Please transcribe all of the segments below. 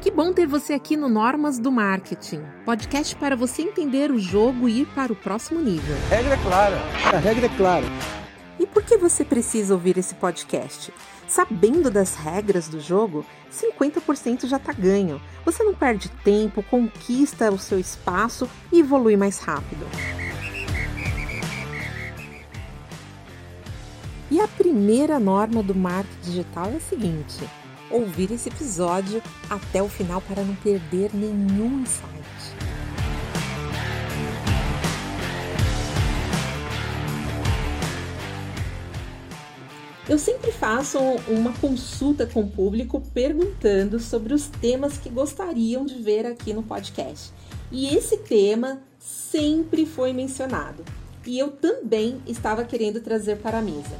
Que bom ter você aqui no Normas do Marketing, podcast para você entender o jogo e ir para o próximo nível. Regra é clara, a regra é clara. E por que você precisa ouvir esse podcast? Sabendo das regras do jogo, 50% já está ganho. Você não perde tempo, conquista o seu espaço e evolui mais rápido. E a primeira norma do marketing digital é a seguinte: ouvir esse episódio até o final para não perder nenhum insight. Eu sempre faço uma consulta com o público perguntando sobre os temas que gostariam de ver aqui no podcast. E esse tema sempre foi mencionado. E eu também estava querendo trazer para a mesa.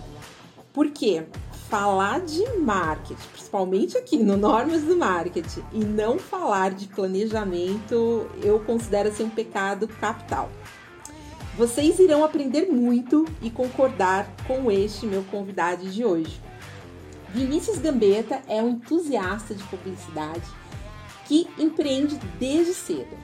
Por quê? Falar de marketing, principalmente aqui no Normas do Marketing, e não falar de planejamento, eu considero ser um pecado capital. Vocês irão aprender muito e concordar com este meu convidado de hoje. Vinícius Gambetta é um entusiasta de publicidade que empreende desde cedo.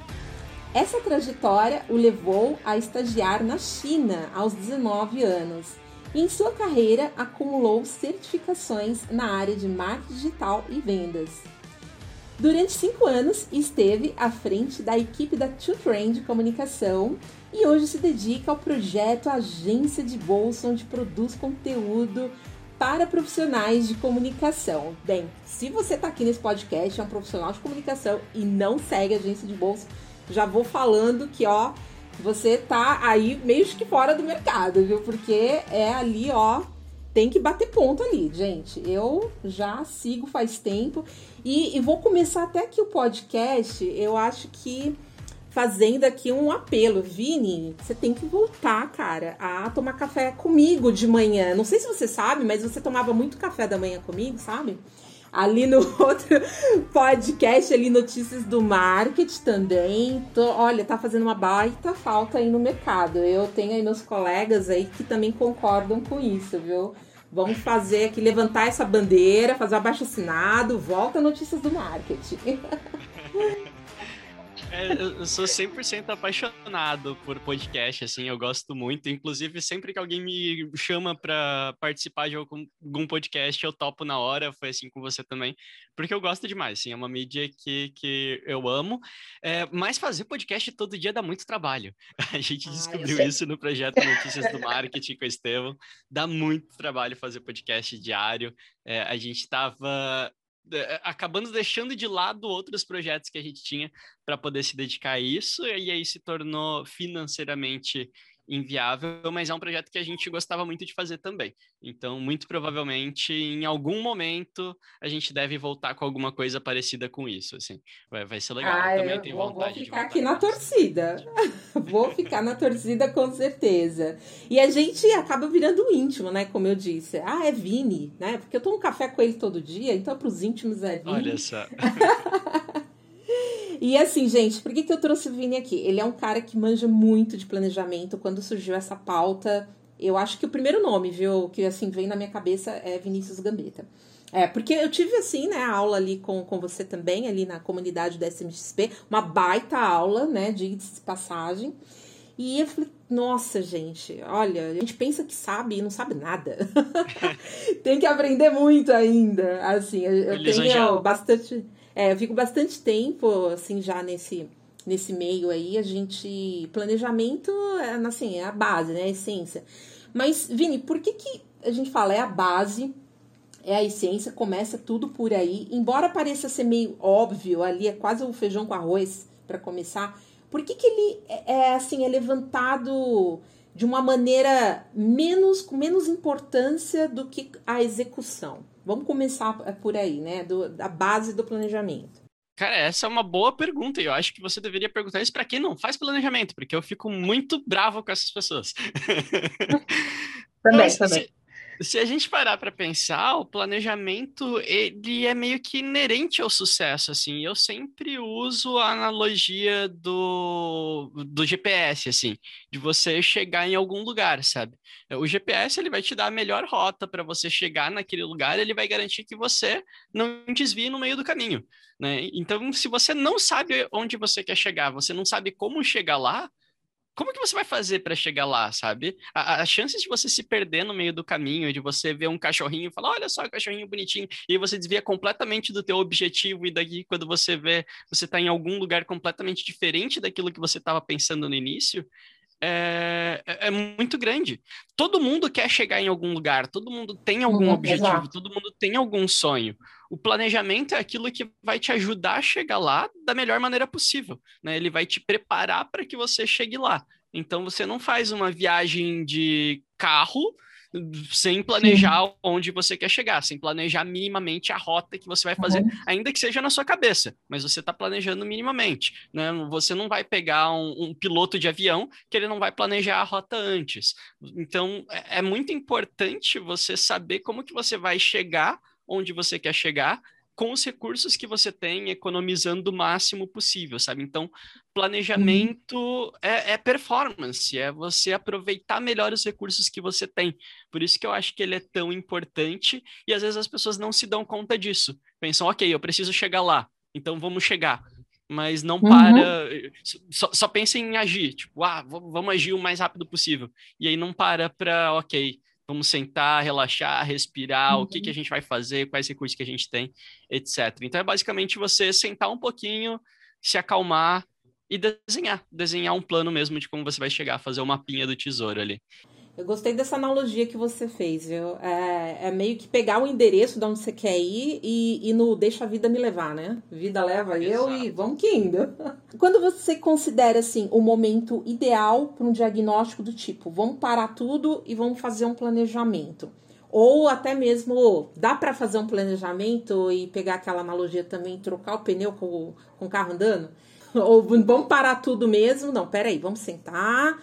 Essa trajetória o levou a estagiar na China aos 19 anos em sua carreira acumulou certificações na área de marketing digital e vendas. Durante cinco anos esteve à frente da equipe da Two Trend Comunicação e hoje se dedica ao projeto Agência de Bolsa, onde produz conteúdo para profissionais de comunicação. Bem, se você está aqui nesse podcast, é um profissional de comunicação e não segue a agência de bolsa, já vou falando que, ó, você tá aí meio que fora do mercado, viu? Porque é ali, ó, tem que bater ponto ali, gente. Eu já sigo faz tempo e, e vou começar até aqui o podcast. Eu acho que fazendo aqui um apelo. Vini, você tem que voltar, cara, a tomar café comigo de manhã. Não sei se você sabe, mas você tomava muito café da manhã comigo, sabe? Ali no outro podcast, ali Notícias do Marketing também. Tô, olha, tá fazendo uma baita falta aí no mercado. Eu tenho aí meus colegas aí que também concordam com isso, viu? Vamos fazer aqui, levantar essa bandeira, fazer um abaixo assinado, volta Notícias do Marketing. É, eu sou 100% apaixonado por podcast, assim, eu gosto muito. Inclusive, sempre que alguém me chama para participar de algum, algum, podcast, eu topo na hora. Foi assim com você também, porque eu gosto demais, assim, é uma mídia que, que eu amo. É, mas fazer podcast todo dia dá muito trabalho. A gente descobriu isso no projeto Notícias do Marketing com o Estevão. Dá muito trabalho fazer podcast diário. É, a gente estava é, acabando deixando de lado outros projetos que a gente tinha para poder se dedicar a isso, e aí se tornou financeiramente inviável, mas é um projeto que a gente gostava muito de fazer também. Então, muito provavelmente, em algum momento, a gente deve voltar com alguma coisa parecida com isso, assim. Vai, vai ser legal. Ah, eu também eu tenho vou, vontade vou ficar aqui na torcida. vou ficar na torcida com certeza. E a gente acaba virando íntimo, né? Como eu disse. Ah, é Vini, né? Porque eu tomo café com ele todo dia, então para os íntimos é Vini. Olha só. E assim, gente, por que, que eu trouxe o Vini aqui? Ele é um cara que manja muito de planejamento. Quando surgiu essa pauta, eu acho que o primeiro nome, viu, que assim vem na minha cabeça é Vinícius Gambetta. É, porque eu tive, assim, né, a aula ali com, com você também, ali na comunidade da SMXP, uma baita aula, né, de passagem. E eu falei, nossa, gente, olha, a gente pensa que sabe e não sabe nada. Tem que aprender muito ainda. Assim, eu tenho bastante. É, eu fico bastante tempo, assim, já nesse, nesse meio aí. A gente. Planejamento, é, assim, é a base, né? A essência. Mas, Vini, por que, que a gente fala é a base, é a essência, começa tudo por aí? Embora pareça ser meio óbvio, ali é quase o feijão com arroz para começar. Por que, que ele é, é assim, é levantado de uma maneira menos com menos importância do que a execução? Vamos começar por aí, né? Do, da base do planejamento. Cara, essa é uma boa pergunta e eu acho que você deveria perguntar isso para quem não faz planejamento, porque eu fico muito bravo com essas pessoas. também, também. Se a gente parar para pensar, o planejamento ele é meio que inerente ao sucesso, assim. Eu sempre uso a analogia do, do GPS, assim, de você chegar em algum lugar, sabe? O GPS ele vai te dar a melhor rota para você chegar naquele lugar, ele vai garantir que você não desvie no meio do caminho, né? Então, se você não sabe onde você quer chegar, você não sabe como chegar lá, como que você vai fazer para chegar lá, sabe? A, a chance de você se perder no meio do caminho, de você ver um cachorrinho e falar, olha só, cachorrinho bonitinho, e você desvia completamente do teu objetivo, e daqui, quando você vê, você está em algum lugar completamente diferente daquilo que você estava pensando no início, é, é, é, muito grande. Todo mundo quer chegar em algum lugar, todo mundo tem algum uhum, objetivo, exato. todo mundo tem algum sonho. O planejamento é aquilo que vai te ajudar a chegar lá da melhor maneira possível. Né? Ele vai te preparar para que você chegue lá. Então você não faz uma viagem de carro sem planejar Sim. onde você quer chegar, sem planejar minimamente a rota que você vai fazer, uhum. ainda que seja na sua cabeça, mas você está planejando minimamente. Né? Você não vai pegar um, um, piloto de avião que ele não vai planejar a rota antes. Então, é, é muito importante você saber como que você vai chegar onde você quer chegar com os recursos que você tem, economizando o máximo possível, sabe? Então, planejamento uhum. é, é, performance, é você aproveitar melhor os recursos que você tem. Por isso que eu acho que ele é tão importante e às vezes as pessoas não se dão conta disso. Pensam, ok, eu preciso chegar lá, então vamos chegar. Mas não uhum. para, só, só pensa em agir, tipo, ah, vamos agir o mais rápido possível. E aí não para para, ok, Vamos sentar, relaxar, respirar, uhum. o que, que a uhum. gente vai fazer, quais recursos que a gente tem, etc. Então é basicamente você sentar um pouquinho, se acalmar e desenhar, desenhar um plano mesmo de como você vai chegar, fazer uma mapinha do tesouro ali. Eu gostei dessa analogia que você fez, viu? É, é, meio que pegar o endereço de onde você quer ir e, e no deixa a vida me levar, né? Vida leva Exato. eu e vamos que indo. Quando você considera, assim, o momento ideal para um diagnóstico do tipo, vamos parar tudo e vamos fazer um planejamento. Ou até mesmo, dá para fazer um planejamento e pegar aquela analogia também, trocar o pneu com, com o carro andando? Ou vamos parar tudo mesmo? Não, peraí, vamos sentar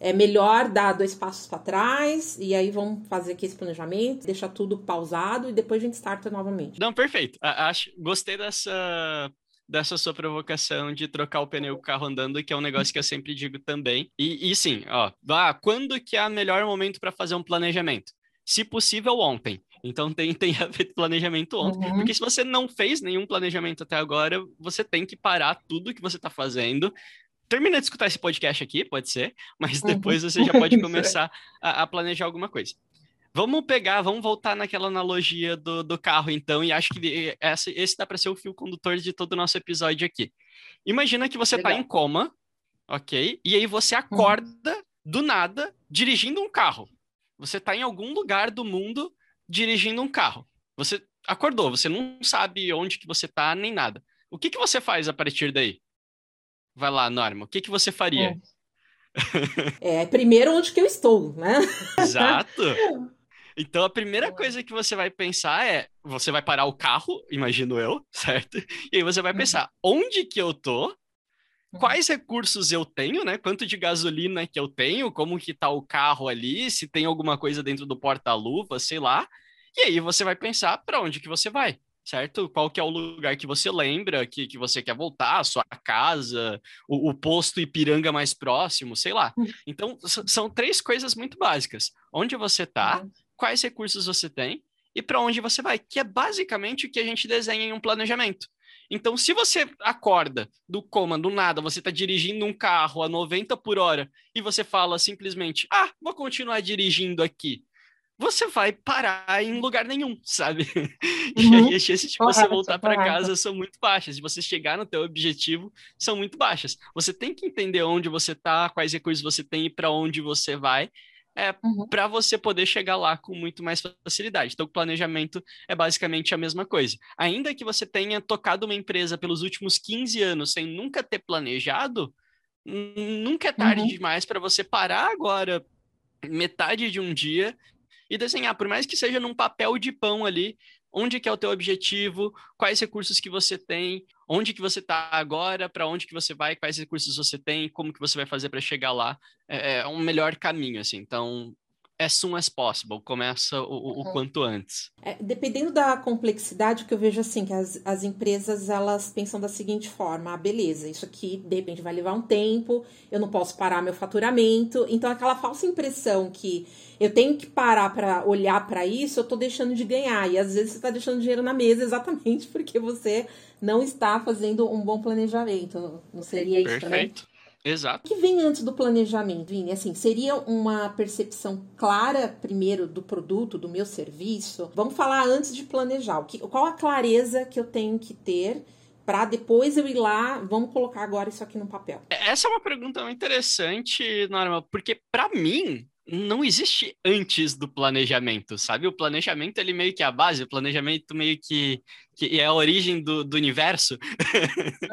é melhor dar dois passos para trás e aí vamos fazer aqui esse planejamento, deixar tudo pausado e depois a gente starta novamente. Não, perfeito. Acho, gostei dessa dessa sua provocação de trocar o pneu com o carro andando, que é um negócio que eu sempre digo também. E, e sim, ó, ah, quando que é o melhor momento para fazer um planejamento? Se possível, ontem. Então tem, tem ver planejamento ontem. Uhum. Porque se você não fez nenhum planejamento até agora, você tem que parar tudo que você está fazendo, termina de escutar esse podcast aqui, pode ser, mas uhum. depois você já pode começar a, a, planejar alguma coisa. Vamos pegar, vamos voltar naquela analogia do, do carro, então, e acho que essa, esse dá para ser o fio condutor de todo o nosso episódio aqui. Imagina que você está em coma, ok? E aí você uhum. acorda uhum. do nada dirigindo um carro. Você está em algum lugar do mundo dirigindo um carro. Você acordou, você não sabe onde que você está nem nada. O que, que você faz a partir daí? Vai lá, Norma, o que, que você faria? É. é, primeiro onde que eu estou, né? Exato. Então a primeira coisa que você vai pensar é, você vai parar o carro, imagino eu, certo? E aí você vai uhum. pensar, onde que eu tô? Uhum. Quais recursos eu tenho, né? Quanto de gasolina que eu tenho? Como que tá o carro ali? Se tem alguma coisa dentro do porta-luva, sei lá. E aí você vai pensar para onde que você vai certo? Qual que é o lugar que você lembra que, que você quer voltar, a sua casa, o, o posto Ipiranga mais próximo, sei lá. Hum. Então, são três coisas muito básicas. Onde você está, uhum. quais recursos você tem e para onde você vai, que é basicamente o que a gente desenha em um planejamento. Então, se você acorda do coma, do nada, você está dirigindo um carro a 90 por hora e você fala simplesmente, ah, vou continuar dirigindo aqui você vai parar em lugar nenhum, sabe? Uhum. E aí as chances de você voltar para casa são muito baixas, de você chegar no teu objetivo são muito baixas. Você tem que entender onde você está, quais recursos você tem e para onde você vai, é uhum. para você poder chegar lá com muito mais facilidade. Então, o planejamento é basicamente a mesma coisa. Ainda que você tenha tocado uma empresa pelos últimos 15 anos sem nunca ter planejado, nunca é tarde uhum. demais para você parar agora metade de um dia e desenhar, por mais que seja num papel de pão ali, onde que é o teu objetivo, quais recursos que você tem, onde que você está agora, para onde que você vai, quais recursos você tem, como que você vai fazer para chegar lá, é, é um melhor caminho, assim. Então, as soon as possible, começa o, o quanto antes. É, dependendo da complexidade, que eu vejo assim, que as, as empresas elas pensam da seguinte forma: ah, beleza, isso aqui de repente vai levar um tempo, eu não posso parar meu faturamento. Então, aquela falsa impressão que eu tenho que parar para olhar para isso, eu estou deixando de ganhar. E às vezes você está deixando dinheiro na mesa exatamente porque você não está fazendo um bom planejamento. Não seria isso, Perfeito. né? Exato. O que vem antes do planejamento, Vini? Assim, seria uma percepção clara, primeiro, do produto, do meu serviço? Vamos falar antes de planejar. Qual a clareza que eu tenho que ter para depois eu ir lá, vamos colocar agora isso aqui no papel? Essa é uma pergunta interessante, Norma, porque para mim, não existe antes do planejamento, sabe? O planejamento ele meio que é a base, o planejamento meio que, que é a origem do, do universo.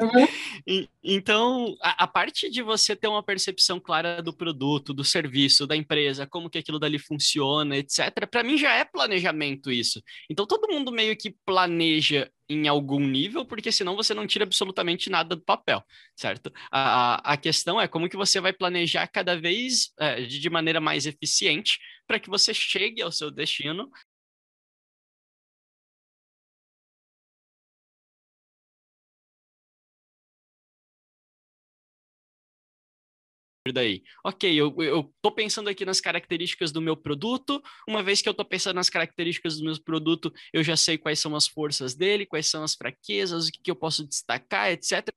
Uhum. então, a, a, parte de você ter uma percepção clara do produto, do serviço, da empresa, como que aquilo dali funciona, etc., para mim já é planejamento isso. Então, todo mundo meio que planeja em algum nível, porque senão você não tira absolutamente nada do papel, certo? A, a questão é como que você vai planejar cada vez é, de maneira mais eficiente para que você chegue ao seu destino daí. Ok, eu, eu tô pensando aqui nas características do meu produto, uma vez que eu tô pensando nas características do meu produto, eu já sei quais são as forças dele, quais são as fraquezas, o que, que eu posso destacar, etc.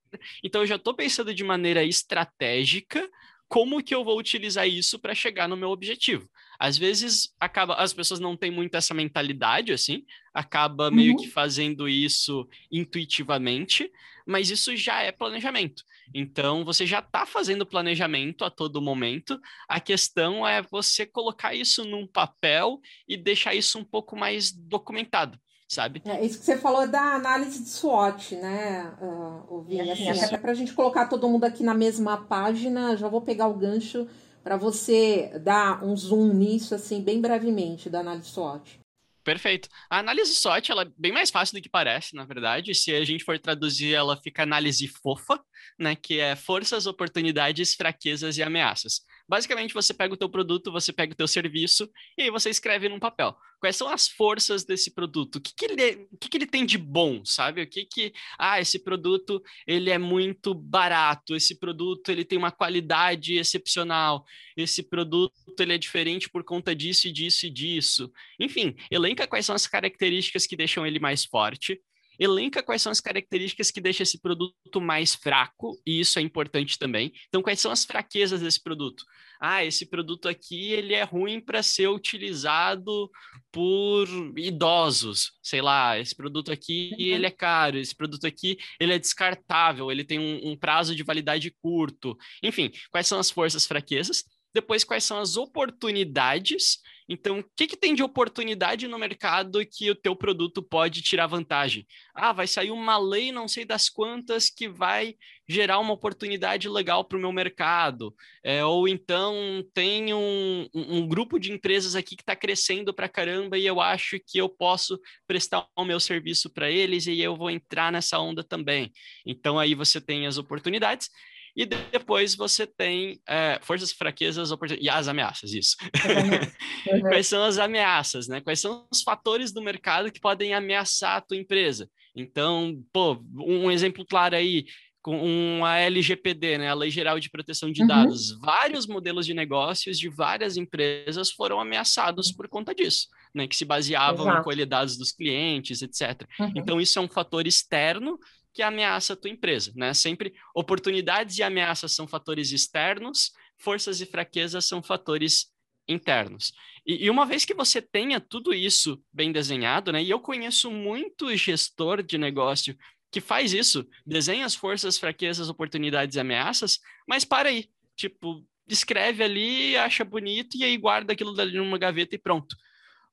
Então eu já tô pensando de maneira estratégica como que eu vou utilizar isso para chegar no meu objetivo. Às vezes acaba, as pessoas não têm muito essa mentalidade assim, acaba uhum. meio que fazendo isso intuitivamente, mas isso já é planejamento. Então você já está fazendo planejamento a todo momento. A questão é você colocar isso num papel e deixar isso um pouco mais documentado sabe? É, isso que você falou é da análise de SWOT, né, uh, Vini? Assim, até para a gente colocar todo mundo aqui na mesma página, já vou pegar o gancho para você dar um zoom nisso, assim, bem brevemente, da análise SWOT. Perfeito. A análise SWOT ela é bem mais fácil do que parece, na verdade. Se a gente for traduzir, ela fica análise fofa, né? Que é forças, oportunidades, fraquezas e ameaças. Basicamente, você pega o teu produto, você pega o teu serviço e aí você escreve num papel. Quais são as forças desse produto? O que, que, ele, o que, que ele tem de bom, sabe? O que que... Ah, esse produto, ele é muito barato. Esse produto, ele tem uma qualidade excepcional. Esse produto, ele é diferente por conta disso e disso e disso. Enfim, elenca quais são as características que deixam ele mais forte elenca quais são as características que deixam esse produto mais fraco, e isso é importante também. Então, quais são as fraquezas desse produto? Ah, esse produto aqui ele é ruim para ser utilizado por idosos, sei lá, esse produto aqui uhum. ele é caro, esse produto aqui ele é descartável, ele tem um, um prazo de validade curto. Enfim, quais são as forças fraquezas? Depois, quais são as oportunidades então, o que, que tem de oportunidade no mercado que o teu produto pode tirar vantagem? Ah, vai sair uma lei, não sei das quantas, que vai gerar uma oportunidade legal para o meu mercado. É, ou então tem um, um, grupo de empresas aqui que está crescendo para caramba e eu acho que eu posso prestar o meu serviço para eles e eu vou entrar nessa onda também. Então, aí você tem as oportunidades. E depois você tem é, forças, fraquezas e as ameaças, isso. Uhum. Quais são as ameaças, né? Quais são os fatores do mercado que podem ameaçar a tua empresa? Então, pô, um exemplo claro aí, com a LGPD, né, a Lei Geral de Proteção de uhum. Dados, vários modelos de negócios de várias empresas foram ameaçados por conta disso, né, que se baseavam Exato. em colher dados dos clientes, etc. Uhum. Então, isso é um fator externo que ameaça a tua empresa, né? Sempre oportunidades e ameaças são fatores externos, forças e fraquezas são fatores internos. E, e, uma vez que você tenha tudo isso bem desenhado, né? E eu conheço muito gestor de negócio que faz isso, desenha as forças, fraquezas, oportunidades e ameaças, mas para aí, tipo, escreve ali, acha bonito e aí guarda aquilo dali numa gaveta e pronto.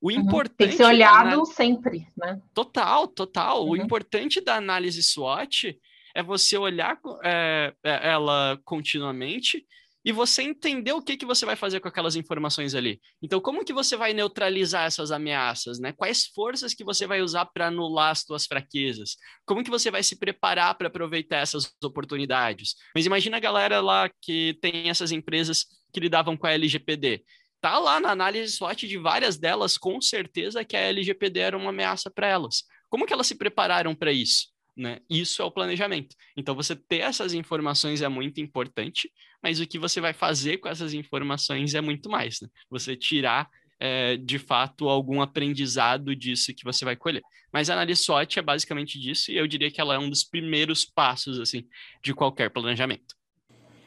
O importante. Tem que ser olhado sempre, né? Total, total. Uhum. O importante da análise SWOT é você olhar é, é, ela continuamente e você entender o que, que você vai fazer com aquelas informações ali. Então, como que você vai neutralizar essas ameaças, né? Quais forças que você vai usar para anular as suas fraquezas? Como que você vai se preparar para aproveitar essas oportunidades? Mas imagina a galera lá que tem essas empresas que lidavam com a LGPD tá lá na análise SWOT de várias delas, com certeza que a LGPD era uma ameaça para elas. Como que elas se prepararam para isso? Né? Isso é o planejamento. Então, você ter essas informações é muito importante, mas o que você vai fazer com essas informações é muito mais. Né? Você tirar, é, de fato, algum aprendizado disso que você vai colher. Mas a análise SWOT é basicamente disso, e eu diria que ela é um dos primeiros passos assim de qualquer planejamento.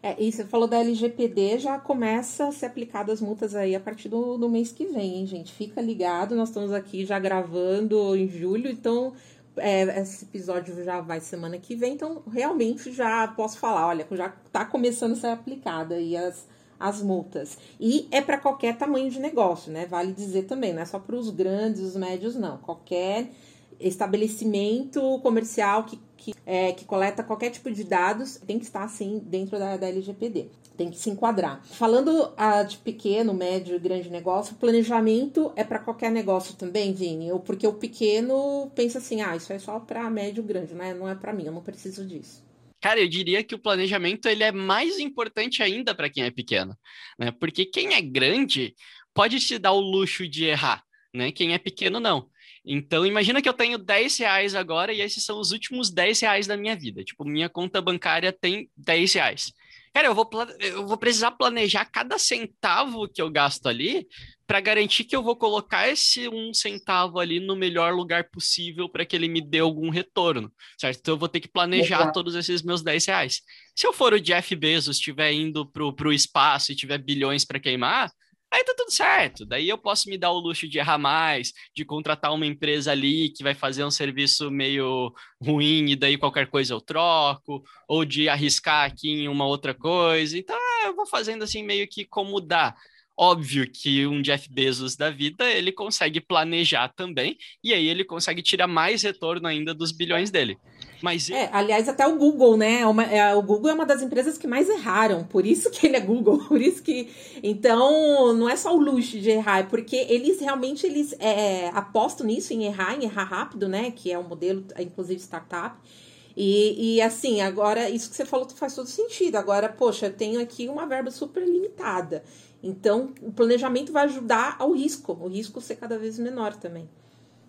É, e você falou da LGPD, já começa a ser aplicada as multas aí a partir do, do mês que vem, hein, gente? Fica ligado, nós estamos aqui já gravando em julho, então é, esse episódio já vai semana que vem, então realmente já posso falar, olha, já está começando a ser aplicada aí as, as multas. E é para qualquer tamanho de negócio, né? Vale dizer também, não é só para os grandes, os médios, não. Qualquer estabelecimento comercial que, que, é, que coleta qualquer tipo de dados tem que estar, assim, dentro da, da LGPD. Tem que se enquadrar. Falando ah, de pequeno, médio e grande negócio, planejamento é para qualquer negócio também, Vini? Porque o pequeno pensa assim, ah, isso é só para médio e grande, né? Não é para mim, eu não preciso disso. Cara, eu diria que o planejamento ele é mais importante ainda para quem é pequeno, né? Porque quem é grande pode se dar o luxo de errar, né? Quem é pequeno não. Então, imagina que eu tenho 10 reais agora e esses são os últimos 10 reais da minha vida. Tipo, minha conta bancária tem 10 reais. Cara, eu vou, eu vou precisar planejar cada centavo que eu gasto ali para garantir que eu vou colocar esse um centavo ali no melhor lugar possível para que ele me dê algum retorno, certo? Então eu vou ter que planejar todos esses meus 10 reais. Se eu for o Jeff Bezos, estiver indo para o espaço e tiver bilhões para queimar, Aí tá tudo certo. Daí eu posso me dar o luxo de errar mais, de contratar uma empresa ali que vai fazer um serviço meio ruim e daí qualquer coisa eu troco, ou de arriscar aqui em uma outra coisa. Então é, eu vou fazendo assim meio que como dá. Óbvio que um Jeff Bezos da vida, ele consegue planejar também, e aí ele consegue tirar mais retorno ainda dos bilhões dele. Mas é, aliás, até o Google, né? É uma, é, o Google é uma das empresas que mais erraram, por isso que ele é Google, por isso que. Então, não é só o luxo de errar, é porque eles realmente eles é, apostam nisso, em errar, em errar rápido, né? Que é um modelo, inclusive, startup. E, e assim, agora, isso que você falou faz todo sentido. Agora, poxa, eu tenho aqui uma verba super limitada. Então, o planejamento vai ajudar ao risco, o risco ser cada vez menor também.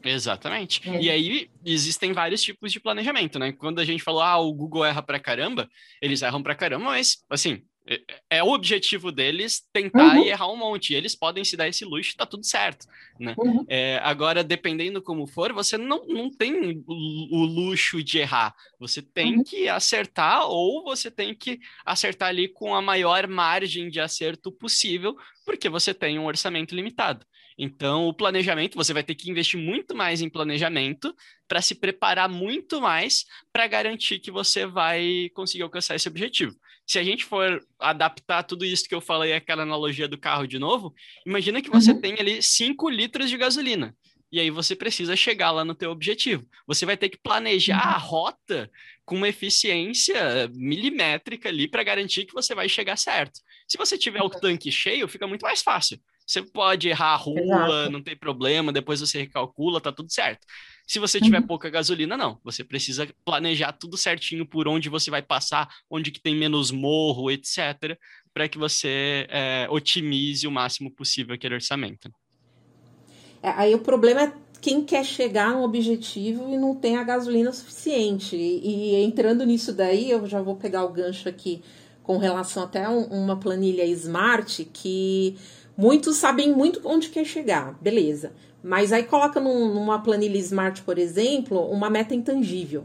Exatamente. É. E aí existem vários tipos de planejamento, né? Quando a gente falou, ah, o Google erra pra caramba, eles erram pra caramba, mas assim, é, é o objetivo deles tentar uhum. e errar um monte. Eles podem se dar esse luxo, tá tudo certo, né? Uhum. É, agora, dependendo como for, você não, não tem o, o luxo de errar. Você tem uhum. que acertar ou você tem que acertar ali com a maior margem de acerto possível, porque você tem um orçamento limitado. Então, o planejamento, você vai ter que investir muito mais em planejamento para se preparar muito mais para garantir que você vai conseguir alcançar esse objetivo. Se a gente for adaptar tudo isso que eu falei, aquela analogia do carro de novo, imagina que você uhum. tem ali 5 litros de gasolina. E aí você precisa chegar lá no teu objetivo. Você vai ter que planejar uhum. a rota com uma eficiência milimétrica ali para garantir que você vai chegar certo. Se você tiver o tanque cheio, fica muito mais fácil. Você pode errar a rua, Exato. não tem problema, depois você recalcula, tá tudo certo. Se você tiver uhum. pouca gasolina, não. Você precisa planejar tudo certinho por onde você vai passar, onde que tem menos morro, etc., para que você é, otimize o máximo possível aquele orçamento. É, aí o problema é quem quer chegar a um objetivo e não tem a gasolina suficiente. E, e entrando nisso daí, eu já vou pegar o gancho aqui com relação até um, uma planilha smart que Muitos sabem muito onde quer chegar, beleza. Mas aí coloca num, numa planilha Smart, por exemplo, uma meta intangível.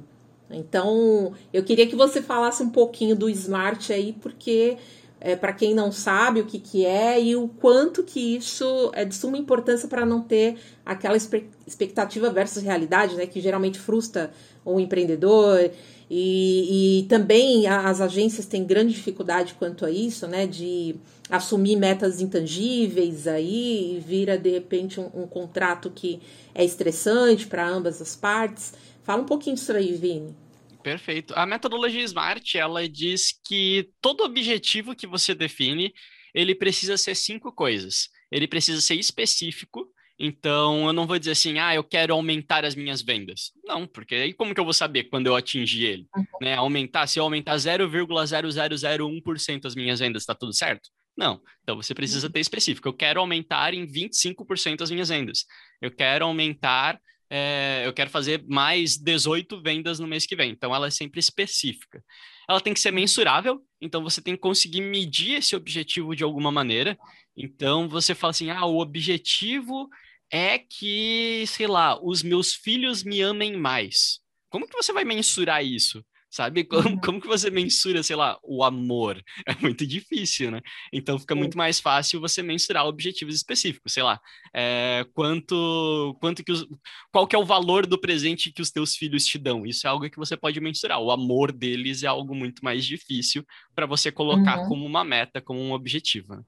Então, eu queria que você falasse um pouquinho do Smart aí, porque é, para quem não sabe o que, que é e o quanto que isso é de suma importância para não ter aquela expectativa versus realidade, né, que geralmente frustra o empreendedor. E, e também as agências têm grande dificuldade quanto a isso, né, de assumir metas intangíveis aí e vira de repente um, um contrato que é estressante para ambas as partes. Fala um pouquinho disso aí, Vini. Perfeito. A metodologia SMART, ela diz que todo objetivo que você define, ele precisa ser cinco coisas. Ele precisa ser específico, então, eu não vou dizer assim, ah, eu quero aumentar as minhas vendas. Não, porque aí como que eu vou saber quando eu atingir ele? Uhum. Né? Aumentar, se eu aumentar 0,0001% as minhas vendas, está tudo certo? Não. Então você precisa ter específico. Eu quero aumentar em 25% as minhas vendas. Eu quero aumentar, é, eu quero fazer mais 18 vendas no mês que vem. Então ela é sempre específica. Ela tem que ser mensurável, então você tem que conseguir medir esse objetivo de alguma maneira. Então você fala assim: ah, o objetivo é que, sei lá, os meus filhos me amem mais. Como que você vai mensurar isso? Sabe? Como, uhum. como que você mensura, sei lá, o amor? É muito difícil, né? Então fica muito mais fácil você mensurar objetivos específicos, sei lá, é, quanto, quanto que os, qual que é o valor do presente que os teus filhos te dão? Isso é algo que você pode mensurar. O amor deles é algo muito mais difícil para você colocar uhum. como uma meta, como um objetivo.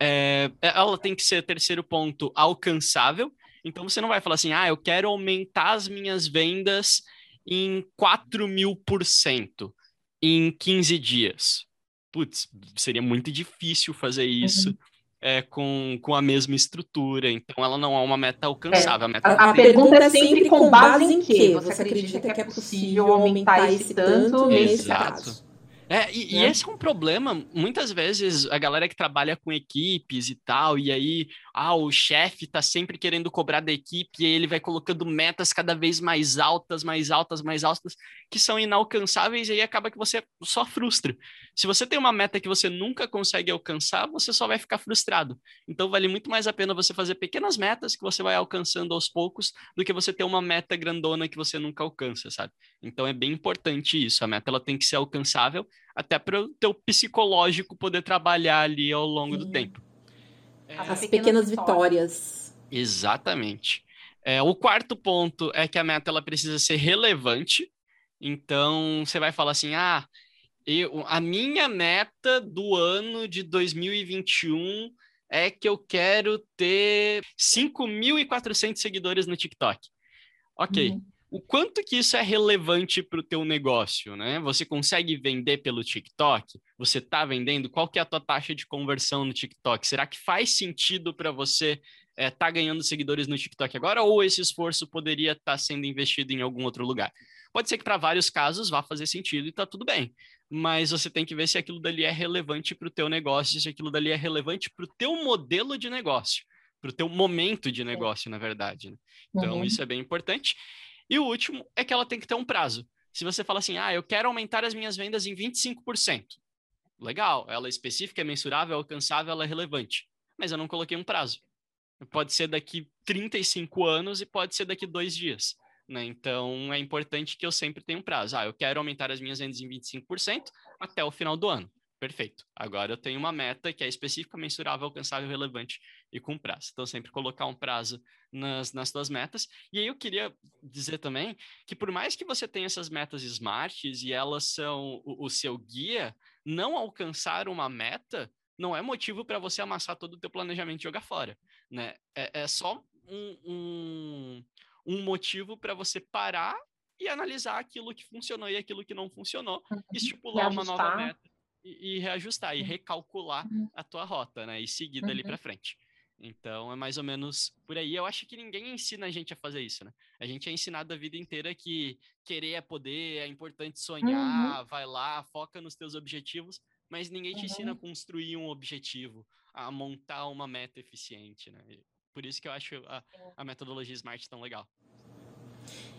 É, ela tem que ser, terceiro ponto, alcançável. Então você não vai falar assim, ah, eu quero aumentar as minhas vendas em 4 mil por cento em 15 dias. Putz, seria muito difícil fazer isso. Uhum. É, com, com a mesma estrutura, então ela não é uma meta alcançável. É, a, meta a, a pergunta é sempre com base em quê? Você acredita que é possível aumentar esse tanto nesse prazo? É, e, e, né? esse é um problema. Muitas vezes a galera que trabalha com equipes e tal, e aí, ah, o chefe tá sempre querendo cobrar da equipe, e aí ele vai colocando metas cada vez mais altas, mais altas, mais altas, que são inalcançáveis, e aí acaba que você só frustra. Se você tem uma meta que você nunca consegue alcançar, você só vai ficar frustrado. Então vale muito mais a pena você fazer pequenas metas que você vai alcançando aos poucos, do que você ter uma meta grandona que você nunca alcança, sabe? Então é bem importante isso. A meta ela tem que ser alcançável até para o teu psicológico poder trabalhar ali ao longo Sim. do tempo. As é... pequenas vitórias. Exatamente. É, o quarto ponto é que a meta ela precisa ser relevante. Então, você vai falar assim: ah, eu, a minha meta do ano de 2021 é que eu quero ter 5.400 seguidores no TikTok. Ok. Uhum o quanto que isso é relevante para o teu negócio, né? Você consegue vender pelo TikTok? Você está vendendo? Qual que é a tua taxa de conversão no TikTok? Será que faz sentido para você estar é, tá ganhando seguidores no TikTok agora ou esse esforço poderia estar tá sendo investido em algum outro lugar? Pode ser que para vários casos vá fazer sentido e está tudo bem, mas você tem que ver se aquilo dali é relevante para o teu negócio, se aquilo dali é relevante para o teu modelo de negócio, para o teu momento de negócio, na verdade. Né? Então, uhum. isso é bem importante. E o último é que ela tem que ter um prazo. Se você fala assim, ah, eu quero aumentar as minhas vendas em 25%. Legal, ela é específica, é mensurável, é alcançável, ela é relevante. Mas eu não coloquei um prazo. Pode ser daqui 35 anos e pode ser daqui dois dias. Né? Então, é importante que eu sempre tenha um prazo. Ah, eu quero aumentar as minhas vendas em 25% até o final do ano. Perfeito. Agora eu tenho uma meta que é específica, mensurável, alcançável, relevante e com prazo. Então, sempre colocar um prazo nas, nas suas metas. E aí eu queria dizer também que por mais que você tenha essas metas smarts e elas são o, o seu guia, não alcançar uma meta não é motivo para você amassar todo o teu planejamento e jogar fora. Né? É, é só um, um, um motivo para você parar e analisar aquilo que funcionou e aquilo que não funcionou, uhum. estipular uma nova meta e, e reajustar e uhum. recalcular uhum. a tua rota, né? E seguir dali uhum. para frente. Então é mais ou menos por aí. Eu acho que ninguém ensina a gente a fazer isso, né? A gente é ensinado a vida inteira que querer é poder, é importante sonhar, uhum. vai lá, foca nos teus objetivos, mas ninguém te uhum. ensina a construir um objetivo, a montar uma meta eficiente, né? Por isso que eu acho a, a metodologia Smart tão legal.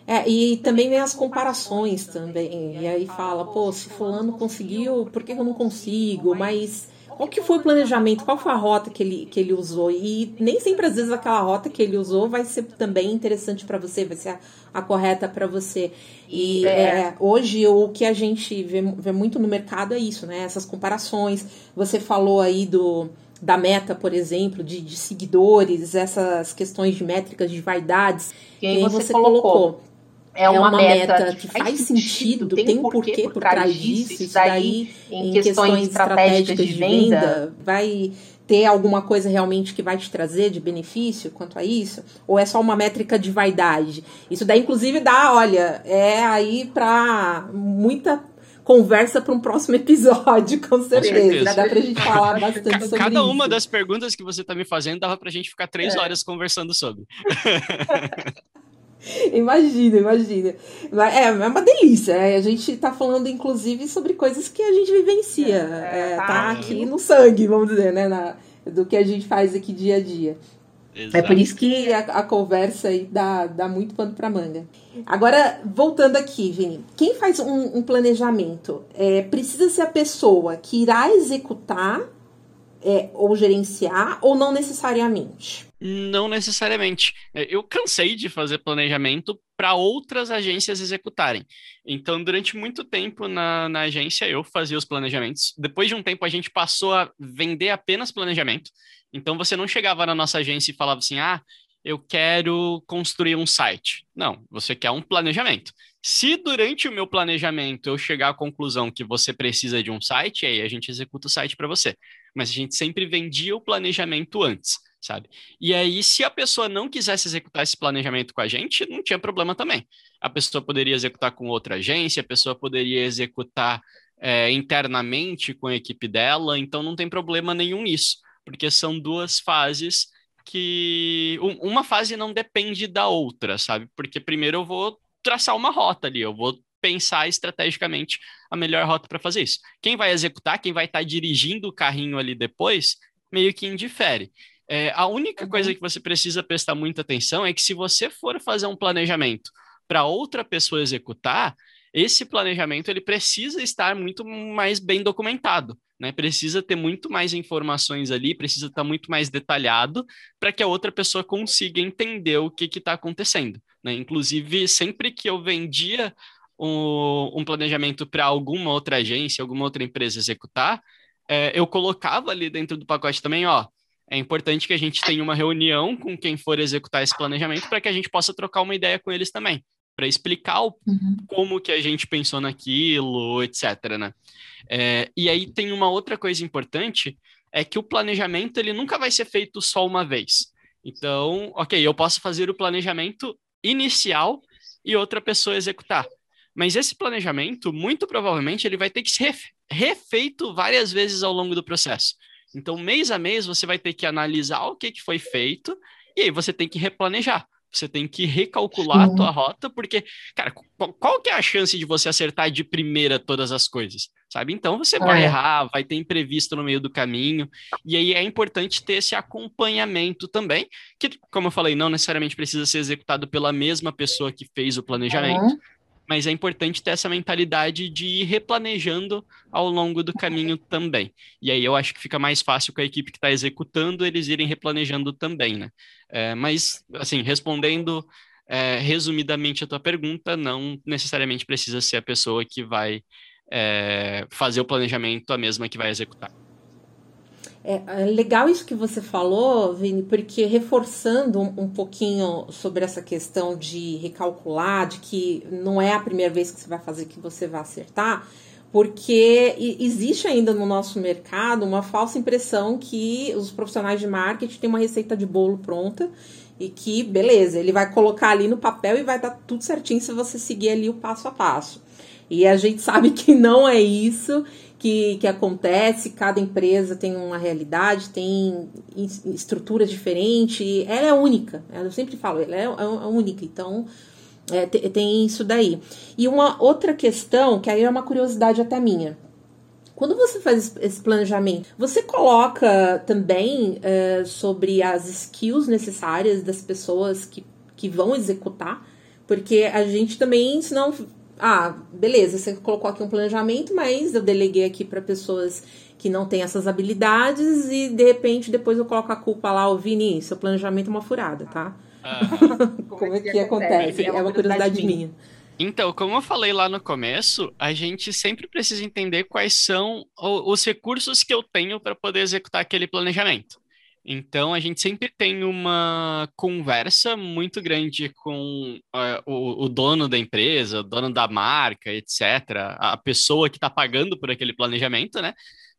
É, e também vem as comparações também. E aí fala, pô, se fulano conseguiu, por que eu não consigo? Mas qual que foi o planejamento? Qual foi a rota que ele, que ele usou? E nem sempre, às vezes, aquela rota que ele usou vai ser também interessante para você, vai ser a, a correta para você. E é. É, hoje o que a gente vê, vê muito no mercado é isso, né? Essas comparações. Você falou aí do da meta, por exemplo, de, de seguidores, essas questões de métricas de vaidades. Quem você, você colocou. colocou é, uma, é uma meta, meta, que faz sentido, tem um porquê por trás disso, isso daí em questões estratégicas de venda, vai ter alguma coisa realmente que vai te trazer de benefício quanto a isso? Ou é só uma métrica de vaidade? Isso daí, inclusive, dá, olha, é aí para muita conversa para um próximo episódio, com certeza. Com certeza. Dá pra gente falar bastante Cada sobre Cada uma das perguntas que você tá me fazendo dava pra gente ficar três é. horas conversando sobre. imagina, imagina. É, é uma delícia. Né? A gente está falando, inclusive, sobre coisas que a gente vivencia. É, é, tá, tá aqui no sangue, vamos dizer, né? Na, do que a gente faz aqui dia a dia. Exato. É por isso que a, a, conversa aí dá, dá muito pano para manga. Agora, voltando aqui, Vini, quem faz um, um planejamento é, precisa ser a pessoa que irá executar é, ou gerenciar, ou não necessariamente? Não necessariamente. É, eu cansei de fazer planejamento para outras agências executarem. Então, durante muito tempo na, na agência, eu fazia os planejamentos. Depois de um tempo, a gente passou a vender apenas planejamento. Então, você não chegava na nossa agência e falava assim: ah, eu quero construir um site. Não, você quer um planejamento. Se durante o meu planejamento eu chegar à conclusão que você precisa de um site, aí a gente executa o site para você. Mas a gente sempre vendia o planejamento antes, sabe? E aí, se a pessoa não quisesse executar esse planejamento com a gente, não tinha problema também. A pessoa poderia executar com outra agência, a pessoa poderia executar é, internamente com a equipe dela, então não tem problema nenhum nisso, porque são duas fases que uma fase não depende da outra, sabe? Porque primeiro eu vou traçar uma rota ali, eu vou pensar estrategicamente a melhor rota para fazer isso. Quem vai executar, quem vai estar tá dirigindo o carrinho ali depois, meio que indifere. É, a única uhum. coisa que você precisa prestar muita atenção é que se você for fazer um planejamento para outra pessoa executar, esse planejamento ele precisa estar muito mais bem documentado, né? Precisa ter muito mais informações ali, precisa estar muito mais detalhado para que a outra pessoa consiga entender o que está acontecendo. Né? Inclusive, sempre que eu vendia um, um planejamento para alguma outra agência, alguma outra empresa executar, é, eu colocava ali dentro do pacote também, ó, é importante que a gente tenha uma reunião com quem for executar esse planejamento para que a gente possa trocar uma ideia com eles também, para explicar o, uhum. como que a gente pensou naquilo, etc. Né? É, e aí tem uma outra coisa importante, é que o planejamento ele nunca vai ser feito só uma vez. Então, ok, eu posso fazer o planejamento inicial e outra pessoa executar. Mas esse planejamento, muito provavelmente, ele vai ter que ser refeito várias vezes ao longo do processo. Então, mês a mês, você vai ter que analisar o que, que foi feito e aí você tem que replanejar. Você tem que recalcular a tua rota, porque, cara, qual que é a chance de você acertar de primeira todas as coisas? Sabe? Então você vai é. errar, vai ter imprevisto no meio do caminho, e aí é importante ter esse acompanhamento também, que, como eu falei, não necessariamente precisa ser executado pela mesma pessoa que fez o planejamento, uhum mas é importante ter essa mentalidade de ir replanejando ao longo do caminho também. E aí eu acho que fica mais fácil com a equipe que está executando eles irem replanejando também, né? É, mas, assim, respondendo é, resumidamente a tua pergunta, não necessariamente precisa ser a pessoa que vai é, fazer o planejamento a mesma que vai executar. É, é, legal isso que você falou, Vini, porque reforçando um, um, pouquinho sobre essa questão de recalcular, de que não é a primeira vez que você vai fazer que você vai acertar, porque existe ainda no nosso mercado uma falsa impressão que os profissionais de marketing têm uma receita de bolo pronta e que, beleza, ele vai colocar ali no papel e vai dar tudo certinho se você seguir ali o passo a passo. E a gente sabe que não é isso que, que acontece, cada empresa tem uma realidade, tem estruturas diferentes, ela é única, eu sempre falo, ela é, é única, então é, tem isso daí. E uma outra questão, que aí é uma curiosidade até minha, quando você faz esse planejamento, você coloca também é, sobre as skills necessárias das pessoas que, que vão executar, porque a gente também, senão ah, beleza, você colocou aqui um planejamento, mas eu deleguei aqui para pessoas que não têm essas habilidades e de repente depois eu coloco a culpa lá, o Vini, seu planejamento é uma furada, tá? Uhum. como é que acontece? É uma curiosidade minha. Então, como eu falei lá no começo, a gente sempre precisa entender quais são os recursos que eu tenho para poder executar aquele planejamento. Então, a gente sempre tem uma conversa muito grande com uh, o, o, dono da empresa, o dono da marca, etc., a pessoa que está pagando por aquele planejamento, né?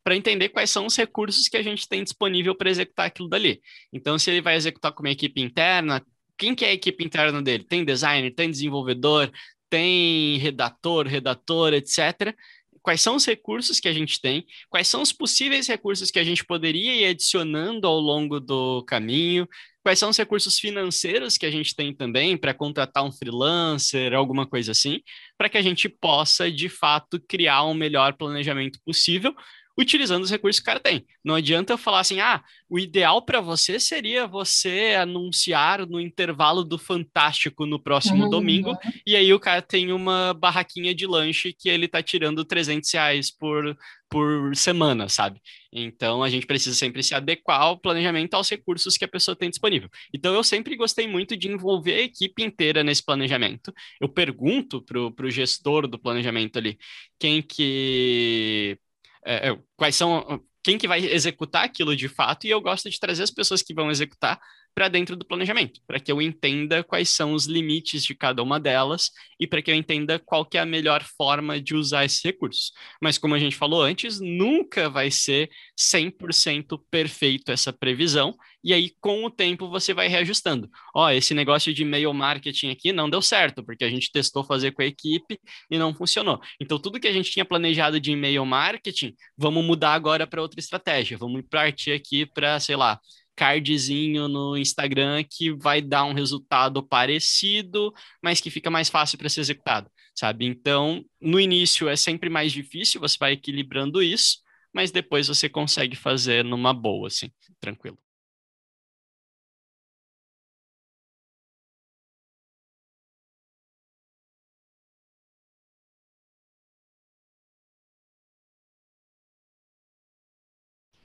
Para entender quais são os recursos que a gente tem disponível para executar aquilo dali. Então, se ele vai executar com uma equipe interna, quem que é a equipe interna dele? Tem designer, tem desenvolvedor, tem redator, redator, etc quais são os recursos que a gente tem, quais são os possíveis recursos que a gente poderia ir adicionando ao longo do caminho, quais são os recursos financeiros que a gente tem também para contratar um freelancer, alguma coisa assim, para que a gente possa, de fato, criar um melhor planejamento possível utilizando os recursos que o cara tem. Não adianta eu falar assim, ah, o ideal para você seria você anunciar no intervalo do Fantástico no próximo uhum. domingo, e aí o cara tem uma barraquinha de lanche que ele tá tirando 300 reais por, por semana, sabe? Então a gente precisa sempre se adequar ao planejamento aos recursos que a pessoa tem disponível. Então eu sempre gostei muito de envolver a equipe inteira nesse planejamento. Eu pergunto para o gestor do planejamento ali quem que é, é, quais são quem que vai executar aquilo de fato, e eu gosto de trazer as pessoas que vão executar para dentro do planejamento, para que eu entenda quais são os limites de cada uma delas e para que eu entenda qual que é a melhor forma de usar esses recursos. Mas como a gente falou antes, nunca vai ser 100% perfeito essa previsão, e aí com o tempo você vai reajustando. Ó, oh, esse negócio de e-mail marketing aqui não deu certo, porque a gente testou fazer com a equipe e não funcionou. Então tudo que a gente tinha planejado de e-mail marketing, vamos mudar agora para outra estratégia. Vamos partir aqui para, sei lá, cardzinho no Instagram que vai dar um resultado parecido, mas que fica mais fácil para ser executado, sabe? Então, no início é sempre mais difícil, você vai equilibrando isso, mas depois você consegue fazer numa boa, assim, tranquilo.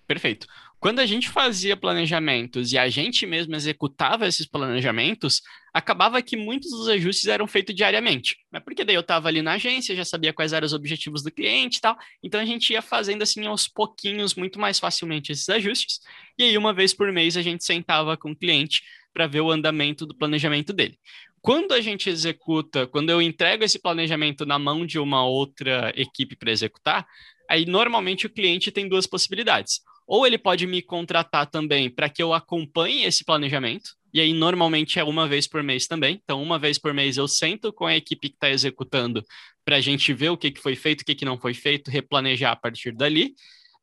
Perfeito. Quando a gente fazia planejamentos e a gente mesmo executava esses planejamentos, acabava que muitos dos ajustes eram feitos diariamente. Né? Porque daí eu estava ali na agência, já sabia quais eram os objetivos do cliente e tal. Então a gente ia fazendo assim aos pouquinhos, muito mais facilmente esses ajustes. E aí, uma vez por mês, a gente sentava com o cliente para ver o andamento do planejamento dele. Quando a gente executa, quando eu entrego esse planejamento na mão de uma outra equipe para executar, aí normalmente o cliente tem duas possibilidades ou ele pode me contratar também para que eu acompanhe esse planejamento, e aí normalmente é uma vez por mês também. Então, uma vez por mês eu sento com a equipe que está executando para a gente ver o que, que foi feito, o que, que não foi feito, replanejar a partir dali.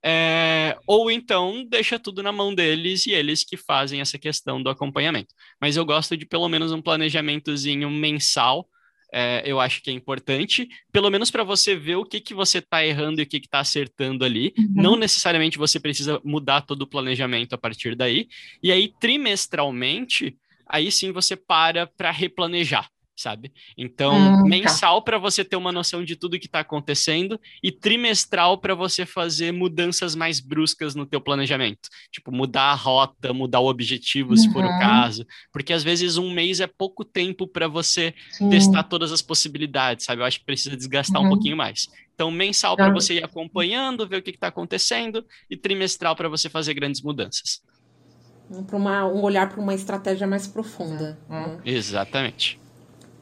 É, ou então deixa tudo na mão deles e eles que fazem essa questão do acompanhamento. Mas eu gosto de pelo menos um planejamentozinho mensal é, eu acho que é importante, pelo menos para você ver o que, que você está errando e o que está acertando ali. Uhum. Não necessariamente você precisa mudar todo o planejamento a partir daí. E aí, trimestralmente, aí sim você para para replanejar sabe? Então, hum, mensal tá. para você ter uma noção de tudo que está acontecendo e trimestral para você fazer mudanças mais bruscas no teu planejamento. Tipo, mudar a rota, mudar o objetivo, uhum. se for o uhum. caso. Porque às vezes um mês é pouco tempo para você Sim. testar todas as possibilidades, sabe? Eu acho que precisa desgastar uhum. um pouquinho mais. Então, mensal para tá. você ir acompanhando, ver o que está acontecendo e trimestral para você fazer grandes mudanças. Para um olhar para uma estratégia mais profunda. Né? Exatamente.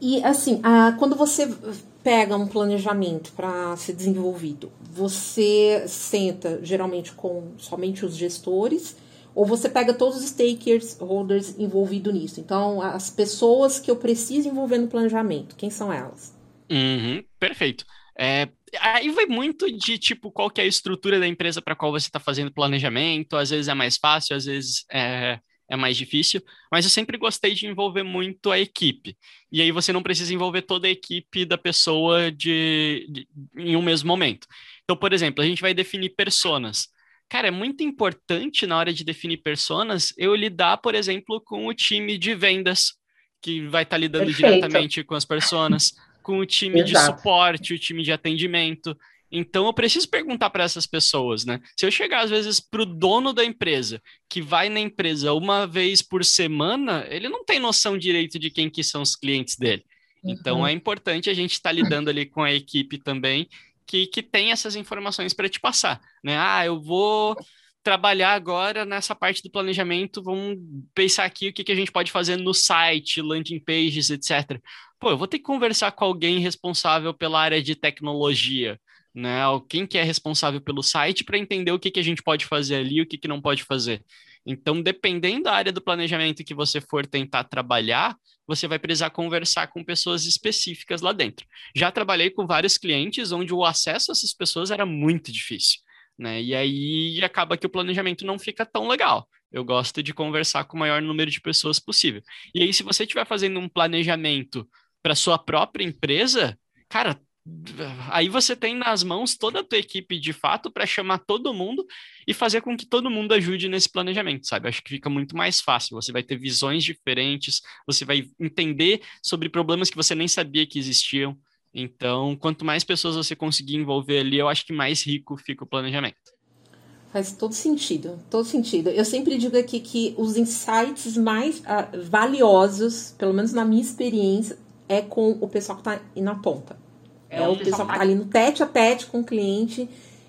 E assim, a, quando você pega um planejamento para ser desenvolvido, você senta geralmente com somente os gestores ou você pega todos os stakeholders envolvidos nisso? Então, as pessoas que eu preciso envolver no planejamento, quem são elas? Uhum, perfeito. É, aí vai muito de tipo qual que é a estrutura da empresa para qual você está fazendo planejamento. Às vezes é mais fácil, às vezes é, é mais difícil, mas eu sempre gostei de envolver muito a equipe. E aí você não precisa envolver toda a equipe da pessoa de, de, em um mesmo momento. Então, por exemplo, a gente vai definir personas. Cara, é muito importante na hora de definir personas eu lidar, por exemplo, com o time de vendas, que vai estar tá lidando Perfeito. diretamente com as pessoas, com o time Exato. de suporte, o time de atendimento. Então eu preciso perguntar para essas pessoas, né? Se eu chegar às vezes para o dono da empresa, que vai na empresa uma vez por semana, ele não tem noção direito de quem que são os clientes dele. Então uhum. é importante a gente estar tá lidando ali com a equipe também que, que tem essas informações para te passar, né? Ah, eu vou trabalhar agora nessa parte do planejamento, vamos pensar aqui o que, que a gente pode fazer no site, landing pages, etc. Pô, eu vou ter que conversar com alguém responsável pela área de tecnologia né? Quem que é responsável pelo site para entender o que, que a gente pode fazer ali e o que, que não pode fazer. Então, dependendo da área do planejamento que você for tentar trabalhar, você vai precisar conversar com pessoas específicas lá dentro. Já trabalhei com vários clientes onde o acesso a essas pessoas era muito difícil. Né? E aí acaba que o planejamento não fica tão legal. Eu gosto de conversar com o maior número de pessoas possível. E aí, se você estiver fazendo um planejamento para sua própria empresa, cara, aí você tem nas mãos toda a tua equipe de fato para chamar todo mundo e fazer com que todo mundo ajude nesse planejamento, sabe? Acho que fica muito mais fácil. Você vai ter visões diferentes, você vai entender sobre problemas que você nem sabia que existiam. Então, quanto mais pessoas você conseguir envolver ali, eu acho que mais rico fica o planejamento. Faz todo sentido, todo sentido. Eu sempre digo aqui que os insights mais uh, valiosos, pelo menos na minha experiência, é com o pessoal que está na ponta. É, é o pessoal que está ali no tete a tete com o cliente,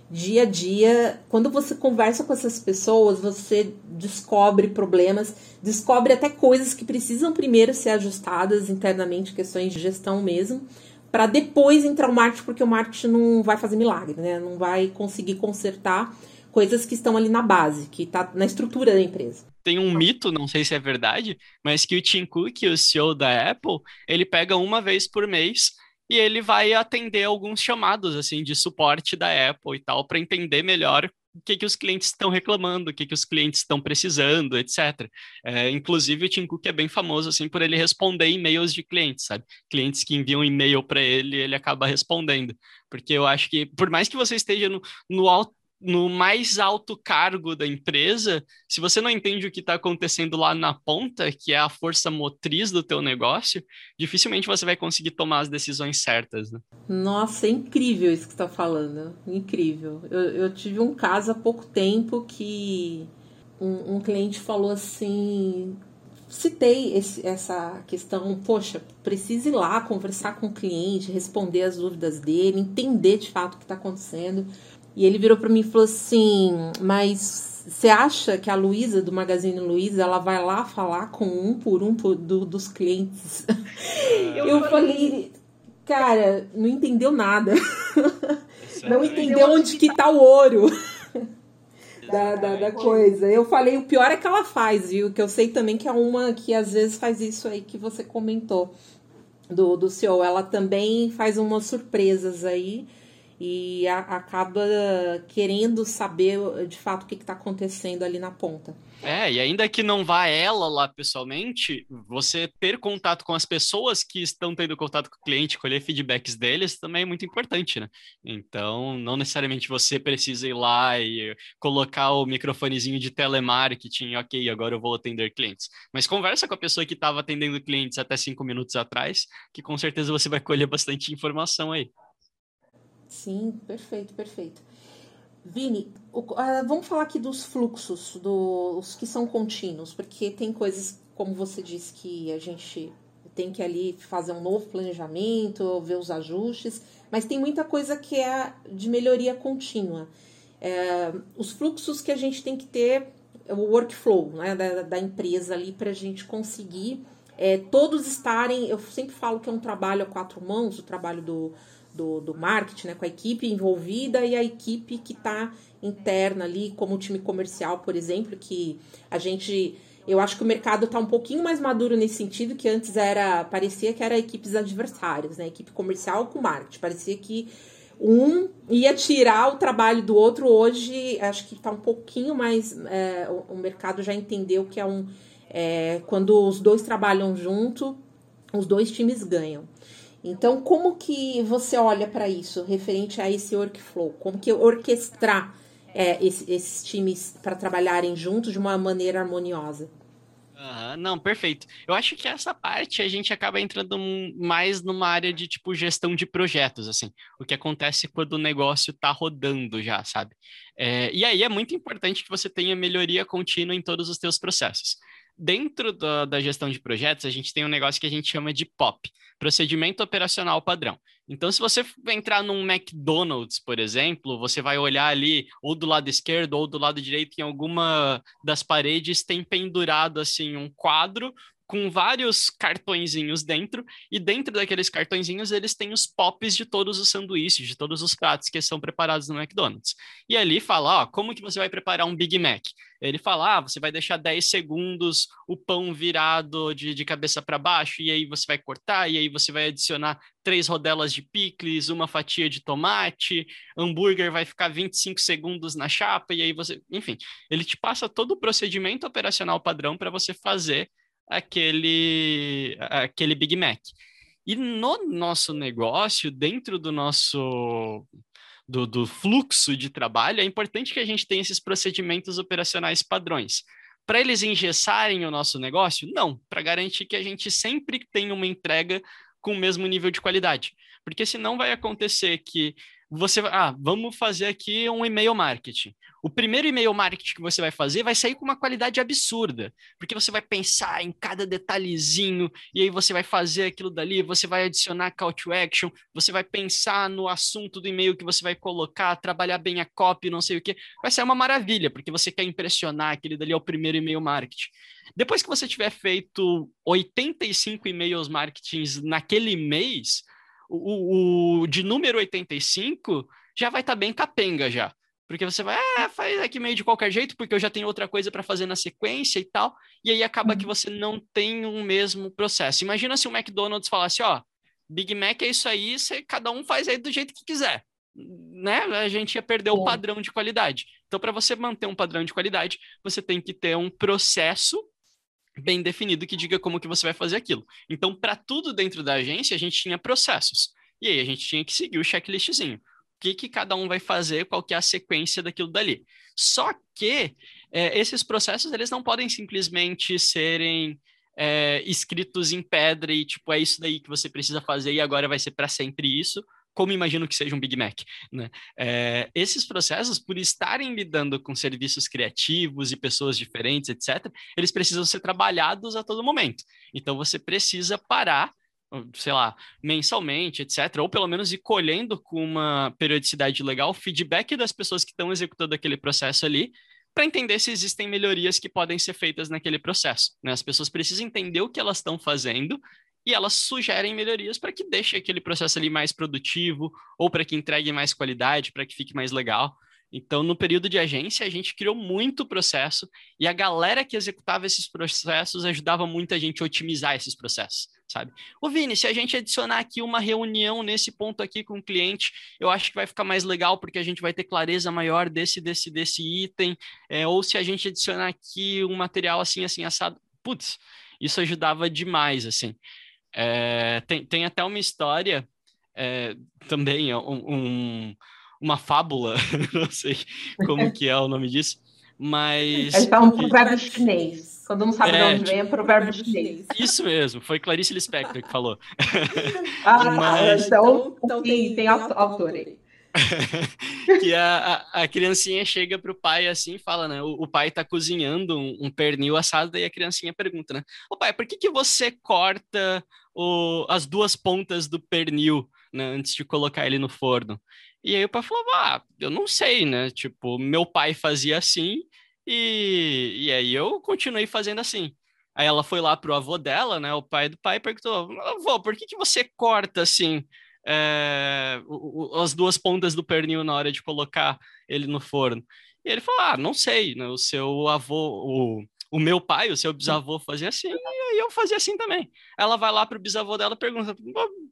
dia a dia. Quando você conversa com essas pessoas, você descobre problemas, descobre até coisas que precisam primeiro ser ajustadas internamente, questões de gestão mesmo, para depois entrar o marketing, porque o marketing não vai fazer milagre, né? Não vai conseguir consertar coisas que estão ali na base, que está na estrutura da empresa tem um mito, não sei se é verdade, mas que o Tim Cook, o CEO da Apple, ele pega uma vez por mês e ele vai atender alguns chamados assim de suporte da Apple e tal para entender melhor o que, que os clientes estão reclamando, o que, que os clientes estão precisando, etc. É, inclusive, o Tim Cook é bem famoso assim por ele responder e-mails de clientes, sabe? Clientes que enviam e-mail para ele, ele acaba respondendo. Porque eu acho que, por mais que você esteja no, no alto no mais alto cargo da empresa, se você não entende o que está acontecendo lá na ponta, que é a força motriz do teu negócio, dificilmente você vai conseguir tomar as decisões certas. Né? Nossa, é incrível isso que está falando, incrível. Eu, eu, tive um caso há pouco tempo que um, um cliente falou assim, citei esse, essa questão, poxa, precisa ir lá conversar com o cliente, responder as dúvidas dele, entender de fato o que está acontecendo. E ele virou para mim e falou assim: Mas você acha que a Luísa, do Magazine Luiza, ela vai lá falar com um por um por, do, dos clientes? Eu, eu falei, cara, não entendeu nada. não entendeu onde que tá o ouro. Da, da, da, coisa. Eu falei, o pior é que ela faz, viu? Que eu sei também que é uma que às vezes faz isso aí que você comentou do, do CEO. Ela também faz umas surpresas aí e a, acaba querendo saber de fato o que está acontecendo ali na ponta. É, e ainda que não vá ela lá pessoalmente, você ter contato com as pessoas que estão tendo contato com o cliente, colher feedbacks deles, também é muito importante, né? Então, não necessariamente você precisa ir lá e colocar o microfonezinho de telemarketing, ok, agora eu vou atender clientes. Mas conversa com a pessoa que estava atendendo clientes até cinco minutos atrás, que com certeza você vai colher bastante informação aí. Sim, perfeito, perfeito. Vini, o, uh, vamos falar aqui dos fluxos, dos que são contínuos, porque tem coisas, como você disse, que a gente tem que ali fazer um novo planejamento, ver os ajustes, mas tem muita coisa que é de melhoria contínua. É, os fluxos que a gente tem que ter, o workflow né, da, da empresa ali para a gente conseguir é, todos estarem. Eu sempre falo que é um trabalho a quatro mãos, o trabalho do, do, do marketing, né, com a equipe envolvida e a equipe que está interna ali, como o time comercial, por exemplo, que a gente. Eu acho que o mercado está um pouquinho mais maduro nesse sentido, que antes era. parecia que era equipes adversárias, né? Equipe comercial com marketing. Parecia que um ia tirar o trabalho do outro. Hoje, acho que está um pouquinho mais. É, o, o, mercado já entendeu que é um. É, quando os dois trabalham junto, os dois times ganham. Então, como que você olha para isso, referente a esse workflow? Como que orquestrar é, esse, esses times para trabalharem juntos de uma maneira harmoniosa? Uhum, não, perfeito. Eu acho que essa parte a gente acaba entrando mais numa área de tipo gestão de projetos, assim, o que acontece quando o negócio está rodando já, sabe? É, e aí é muito importante que você tenha melhoria contínua em todos os teus processos dentro da, da, gestão de projetos, a gente tem um negócio que a gente chama de POP, Procedimento Operacional Padrão. Então, se você entrar num McDonald's, por exemplo, você vai olhar ali, ou do lado esquerdo ou do lado direito, em alguma das paredes tem pendurado assim um quadro com vários cartõezinhos dentro, e dentro daqueles cartõezinhos eles têm os pops de todos os sanduíches, de todos os pratos que são preparados no McDonald's. E ali fala, ó, como que você vai preparar um Big Mac? Ele fala, ah, você vai deixar 10 segundos o pão virado de, de cabeça para baixo, e aí você vai cortar, e aí você vai adicionar três rodelas de picles, uma fatia de tomate, hambúrguer vai ficar 25 segundos na chapa, e aí você, enfim, ele te passa todo o procedimento operacional padrão para você fazer aquele, aquele Big Mac. E no nosso negócio, dentro do nosso do, do, fluxo de trabalho, é importante que a gente tenha esses procedimentos operacionais padrões. Para eles engessarem o nosso negócio? Não, para garantir que a gente sempre tenha uma entrega com o mesmo nível de qualidade. Porque senão vai acontecer que você ah, vamos fazer aqui um e-mail marketing. O primeiro e-mail marketing que você vai fazer vai sair com uma qualidade absurda, porque você vai pensar em cada detalhezinho e aí você vai fazer aquilo dali, você vai adicionar call to action, você vai pensar no assunto do e-mail que você vai colocar, trabalhar bem a copy, não sei o que. Vai ser uma maravilha, porque você quer impressionar, aquele dali é o primeiro e-mail marketing. Depois que você tiver feito 85 e-mails marketings naquele mês, o, o, de número 85 já vai estar tá bem capenga já. Porque você vai, ah, faz aqui meio de qualquer jeito, porque eu já tenho outra coisa para fazer na sequência e tal. E aí acaba que uhum. você não tem um mesmo processo. Imagina se o McDonald's falasse, ó, Big Mac é isso aí, você, cada um faz aí do jeito que quiser. Né? A gente ia perder o padrão de qualidade. Então, para você manter um padrão de qualidade, você tem que ter um processo bem definido que diga como que você vai fazer aquilo. Então, para tudo dentro da agência, a gente tinha processos. E aí a gente tinha que seguir o checklistzinho. O que, que cada um vai fazer, qual que é a sequência daquilo dali. Só que é, esses processos, eles não podem simplesmente serem é, escritos em pedra e, tipo, é isso daí que você precisa fazer e agora vai ser para sempre isso, como imagino que seja um Big Mac. Né? É, esses processos, por estarem lidando com serviços criativos e pessoas diferentes, etc., eles precisam ser trabalhados a todo momento. Então, você precisa parar sei lá, mensalmente, etc., ou pelo menos ir colhendo com uma periodicidade legal feedback das pessoas que estão executando aquele processo ali, para entender se existem melhorias que podem ser feitas naquele processo. Né? As pessoas precisam entender o que elas estão fazendo e elas sugerem melhorias para que deixe aquele processo ali mais produtivo ou para que entregue mais qualidade, para que fique mais legal. Então, no período de agência, a gente criou muito processo e a galera que executava esses processos ajudava muito a gente a otimizar esses processos, sabe? O Vini, se a gente adicionar aqui uma reunião nesse ponto aqui com o cliente, eu acho que vai ficar mais legal porque a gente vai ter clareza maior desse, desse, desse item. É, ou se a gente adicionar aqui um material assim, assim, assado, putz, isso ajudava demais, assim. É, tem, tem até uma história é, também, um, um, uma fábula, não sei como que é o nome disso, mas... Ele fala um provérbio chinês. Quando não sabe é, de onde vem, é provérbio chinês. Isso mesmo, foi Clarice Lispector que falou. Ah, mas... então, então tem, tem autor aí. que a, a, a, criancinha chega pro pai assim e fala, né? O, o pai tá cozinhando um, um, pernil assado, daí a criancinha pergunta, né? Ô pai, por que, que você corta o, as duas pontas do pernil né, antes de colocar ele no forno? E aí o pai falou, ah, eu não sei, né? Tipo, meu pai fazia assim e, e aí eu continuei fazendo assim. Aí ela foi lá pro avô dela, né? O pai do pai perguntou, avô, por que, que você corta assim? É, o, as duas pontas do pernil na hora de colocar ele no forno. E ele falou: Ah, não sei, né? o seu avô, o, o meu pai, o seu bisavô fazia assim, e eu fazia assim também. Ela vai lá para o bisavô dela e pergunta: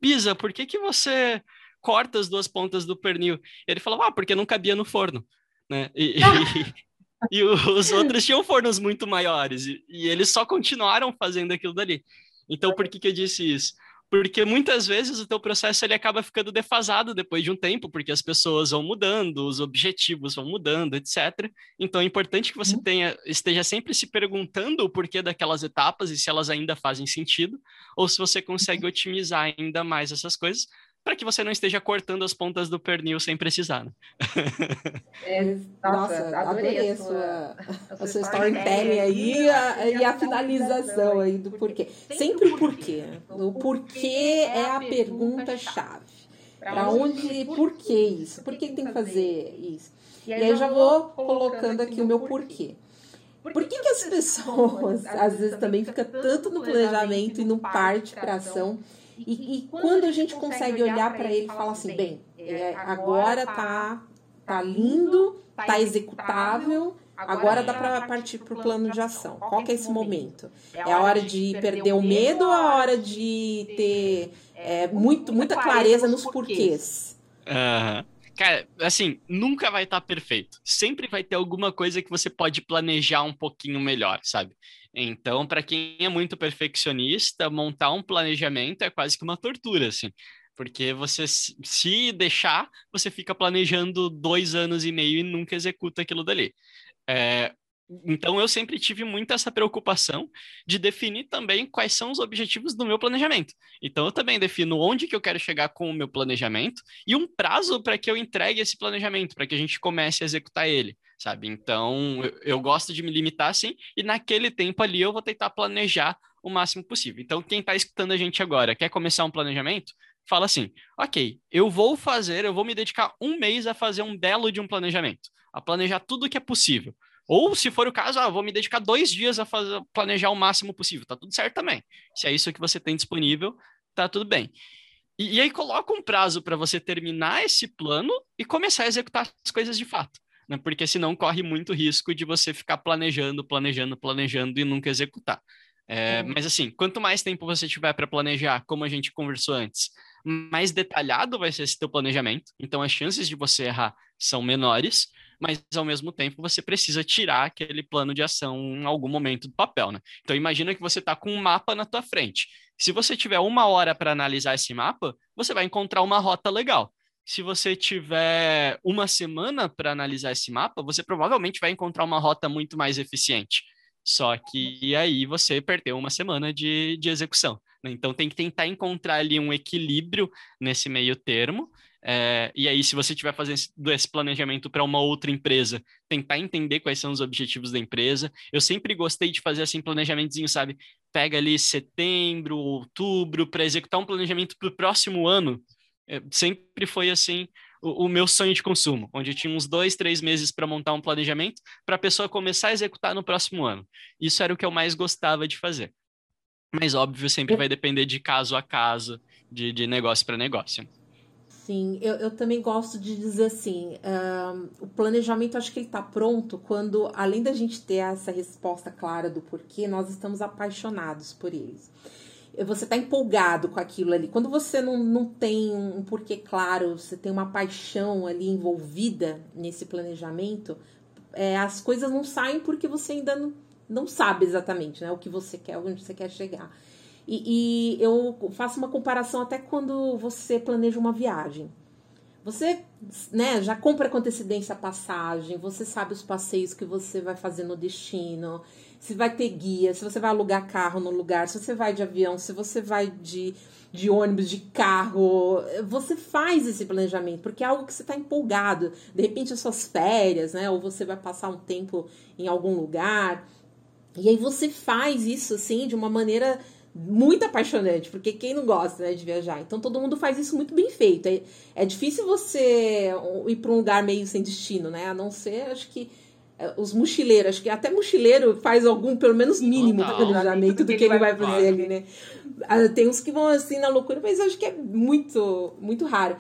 Bisa, por que, que você corta as duas pontas do pernil? Ele falou: Ah, porque não cabia no forno. Né? E, e, e os outros tinham fornos muito maiores, e, e eles só continuaram fazendo aquilo dali. Então, por que, que eu disse isso? Porque muitas vezes o teu processo ele acaba ficando defasado depois de um tempo, porque as pessoas vão mudando, os objetivos vão mudando, etc. Então é importante que você uhum. tenha, esteja sempre se perguntando o porquê daquelas etapas e se elas ainda fazem sentido, ou se você consegue uhum. otimizar ainda mais essas coisas, para que você não esteja cortando as pontas do pernil sem precisar. Né? É, nossa, nossa, adorei, a sua, a sua storytelling aí e a, e a finalização aí do porquê. Sempre o porquê. O porquê é a pergunta-chave. Para onde, por que isso? Por que tem que fazer isso? E aí já vou colocando aqui o meu porquê. Por que, que as pessoas, às vezes, também ficam tanto no planejamento e não parte para ação? E, e, quando a gente consegue olhar para ele e falar assim, bem, é, agora tá, tá lindo, tá executável, agora dá para partir para o plano de ação. Qual que é esse momento? É a hora de perder o medo ou a hora de ter é, muito, muita clareza nos porquês? Uhum. Cara, assim, nunca vai estar tá perfeito. Sempre vai ter alguma coisa que você pode planejar um pouquinho melhor, sabe? Então, para quem é muito perfeccionista, montar um planejamento é quase que uma tortura, assim. Porque você, se deixar, você fica planejando dois anos e meio e nunca executa aquilo dali. É, então, eu sempre tive muito essa preocupação de definir também quais são os objetivos do meu planejamento. Então, eu também defino onde que eu quero chegar com o meu planejamento e um prazo para que eu entregue esse planejamento, para que a gente comece a executar ele, sabe? Então, eu, eu gosto de me limitar assim, e naquele tempo ali eu vou tentar planejar o máximo possível. Então, quem está escutando a gente agora, quer começar um planejamento? Fala assim, ok, eu vou fazer, eu vou me dedicar um mês a fazer um belo de um planejamento, a planejar tudo que é possível. Ou, se for o caso, ah, vou me dedicar dois dias a fazer, planejar o máximo possível. Tá tudo certo também. Se é isso que você tem disponível, tá tudo bem. E, e aí coloca um prazo para você terminar esse plano e começar a executar as coisas de fato. Né? Porque senão corre muito risco de você ficar planejando, planejando, planejando e nunca executar. É, mas assim, quanto mais tempo você tiver para planejar, como a gente conversou antes, mais detalhado vai ser esse teu planejamento. Então as chances de você errar são menores mas ao mesmo tempo você precisa tirar aquele plano de ação em algum momento do papel, né? Então imagina que você está com um mapa na tua frente. Se você tiver uma hora para analisar esse mapa, você vai encontrar uma rota legal. Se você tiver uma semana para analisar esse mapa, você provavelmente vai encontrar uma rota muito mais eficiente. Só que aí você perdeu uma semana de, de execução. Né? Então tem que tentar encontrar ali um equilíbrio nesse meio termo é, e aí, se você estiver fazendo esse planejamento para uma outra empresa, tentar entender quais são os objetivos da empresa. Eu sempre gostei de fazer assim planejamentozinho, sabe? Pega ali setembro, outubro, para executar um planejamento para o próximo ano. É, sempre foi assim o, o, meu sonho de consumo, onde eu tinha uns dois, três meses para montar um planejamento para a pessoa começar a executar no próximo ano. Isso era o que eu mais gostava de fazer. Mas, óbvio, sempre vai depender de caso a caso, de, de negócio para negócio. Sim, eu, eu também gosto de dizer assim, o planejamento acho que ele está pronto quando, além da gente ter essa resposta clara do porquê, nós estamos apaixonados por eles. Você está empolgado com aquilo ali. Quando você não, não tem um porquê claro, você tem uma paixão ali envolvida nesse planejamento, é, as coisas não saem porque você ainda não, não sabe exatamente né, o que você quer, onde você quer chegar. E, e eu faço uma comparação até quando você planeja uma viagem. Você né, já compra com antecedência a passagem, você sabe os passeios que você vai fazer no destino, se vai ter guia, se você vai alugar carro no lugar, se você vai de avião, se você vai de, de ônibus, de carro. Você faz esse planejamento, porque é algo que você está empolgado. De repente, as suas férias, né? Ou você vai passar um tempo em algum lugar. E aí você faz isso assim de uma maneira muito apaixonante, porque quem não gosta né, de viajar? Então todo mundo faz isso muito bem feito. É, é difícil você ir para um lugar meio sem destino, né? A não ser, acho que os mochileiros, acho que até mochileiro faz algum, pelo menos mínimo, de planejamento do que, ele vai fazer ali, né? Ah, tem uns que vão assim na loucura, mas acho que é muito, muito raro.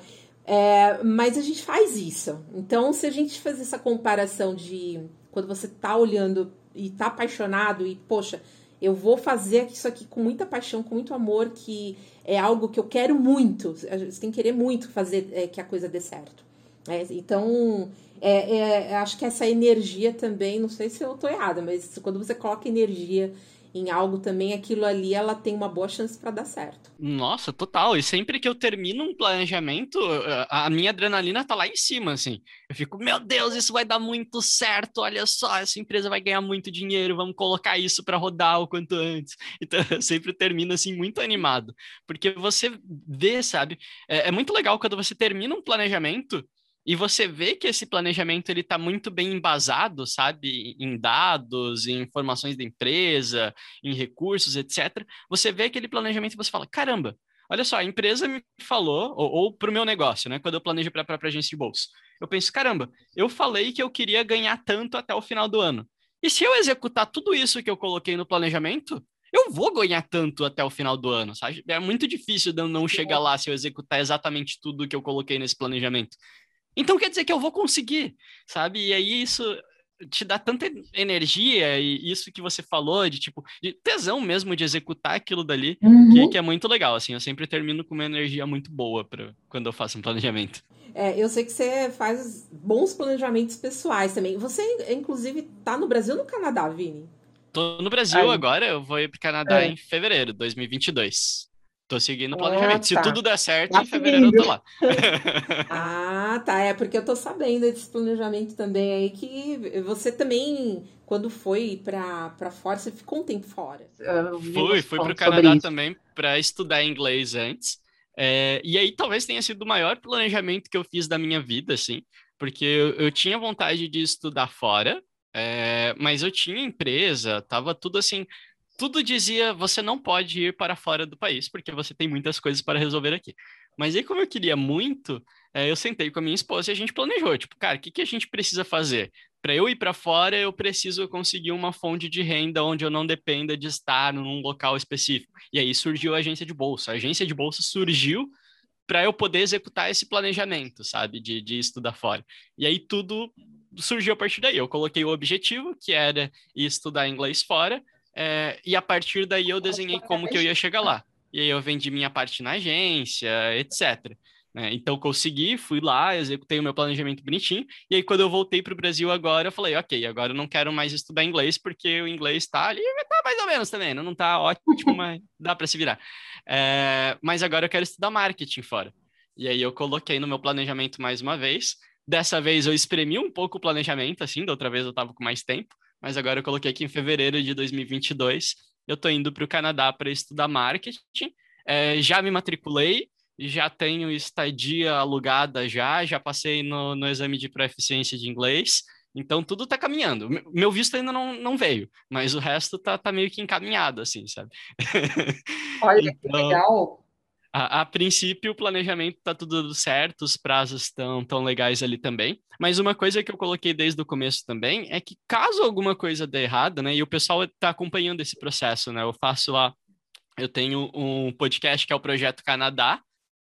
É, mas a gente faz isso. Então, se a gente fazer essa comparação de quando você tá olhando e tá apaixonado e, poxa, eu vou fazer isso aqui com muita paixão, com muito amor, que é algo que eu quero muito. Você tem que querer muito fazer é, que a coisa dê certo. É, então, é, é, acho que essa energia também, não sei se eu estou errada, mas quando você coloca energia em algo também, aquilo ali ela tem uma boa chance para dar certo. Nossa, total. E sempre que eu termino um planejamento, a minha adrenalina tá lá em cima, assim. Eu fico, meu Deus, isso vai dar muito certo. Olha só, essa empresa vai ganhar muito dinheiro, vamos colocar isso para rodar o quanto antes. Então, eu sempre termino assim muito animado, porque você vê, sabe? É, é muito legal quando você termina um planejamento e você vê que esse planejamento ele está muito bem embasado, sabe, em dados, em informações da empresa, em recursos, etc. Você vê aquele planejamento e você fala, caramba, olha só, a empresa me falou, ou, ou para o meu negócio, né, quando eu planejo para a própria agência de bolsa, eu penso, caramba, eu falei que eu queria ganhar tanto até o final do ano. E se eu executar tudo isso que eu coloquei no planejamento, eu vou ganhar tanto até o final do ano, sabe? É muito difícil de eu não chegar lá se eu executar exatamente tudo que eu coloquei nesse planejamento. Então quer dizer que eu vou conseguir, sabe? E aí isso te dá tanta energia e isso que você falou de tipo de tesão mesmo de executar aquilo dali uhum. que, que, é muito legal assim eu sempre termino com uma energia muito boa para quando eu faço um planejamento é, eu sei que você faz bons planejamentos pessoais também você inclusive tá no Brasil ou no Canadá Vini tô no Brasil Aí. agora eu vou ir para Canadá é. em fevereiro 2022 Tô seguindo o planejamento. Ah, tá. Se tudo der certo, tá em fevereiro eu tô lá. ah, tá. É porque eu tô sabendo desse planejamento também aí que você também, quando foi pra, pra fora, você ficou um tempo fora. Fui, fui pro Canadá também para estudar inglês antes. É, e aí talvez tenha sido o maior planejamento que eu fiz da minha vida, assim, porque eu, eu tinha vontade de estudar fora, é, mas eu tinha empresa, tava tudo assim tudo dizia você não pode ir para fora do país, porque você tem muitas coisas para resolver aqui. Mas aí, como eu queria muito, é, eu sentei com a minha esposa e a gente planejou, tipo, cara, o que, que a gente precisa fazer? Para eu ir para fora, eu preciso conseguir uma fonte de renda onde eu não dependa de estar num local específico. E aí surgiu a agência de bolsa. A agência de bolsa surgiu para eu poder executar esse planejamento, sabe, de, de estudar fora. E aí tudo surgiu a partir daí. Eu coloquei o objetivo, que era estudar inglês fora, é, e a partir daí eu desenhei como que eu ia chegar lá. E aí eu vendi minha parte na agência, etc. Né? Então consegui, fui lá, executei o meu planejamento bonitinho. E aí quando eu voltei para o Brasil agora, eu falei, ok, agora eu não quero mais estudar inglês porque o inglês está ali, tá mais ou menos também, não está ótimo, mas dá para se virar. É, mas agora eu quero estudar marketing fora. E aí eu coloquei no meu planejamento mais uma vez. Dessa vez eu espremi um pouco o planejamento, assim, da outra vez eu estava com mais tempo mas agora eu coloquei aqui em fevereiro de 2022. Eu estou indo para o Canadá para estudar marketing. É, já me matriculei, já tenho estadia alugada já, já passei no, no exame de proficiência de inglês. Então tudo está caminhando. Meu visto ainda não, não veio, mas o resto tá, tá meio que encaminhado, assim, sabe? Olha então, que legal. A, a, princípio, o planejamento está tudo certo, os prazos estão tão legais ali também. Mas uma coisa que eu coloquei desde o começo também é que caso alguma coisa dê errado, né? E o pessoal está acompanhando esse processo, né? Eu faço lá, eu tenho um podcast que é o Projeto Canadá,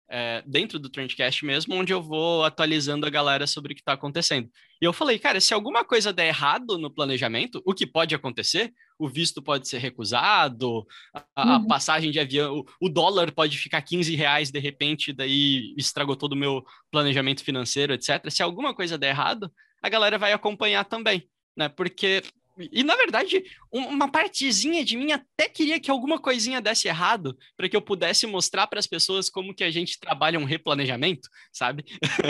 é, dentro do Trendcast mesmo, onde eu vou atualizando a galera sobre o que está acontecendo. E eu falei, cara, se alguma coisa der errado no planejamento, o que pode acontecer, o visto pode ser recusado, a, a uhum. passagem de avião, o, o, dólar pode ficar 15 reais de repente, daí estragou todo o meu planejamento financeiro, etc. Se alguma coisa der errado, a galera vai acompanhar também, né? Porque e, na verdade, uma partezinha de mim até queria que alguma coisinha desse errado para que eu pudesse mostrar para as pessoas como que a gente trabalha um replanejamento, sabe?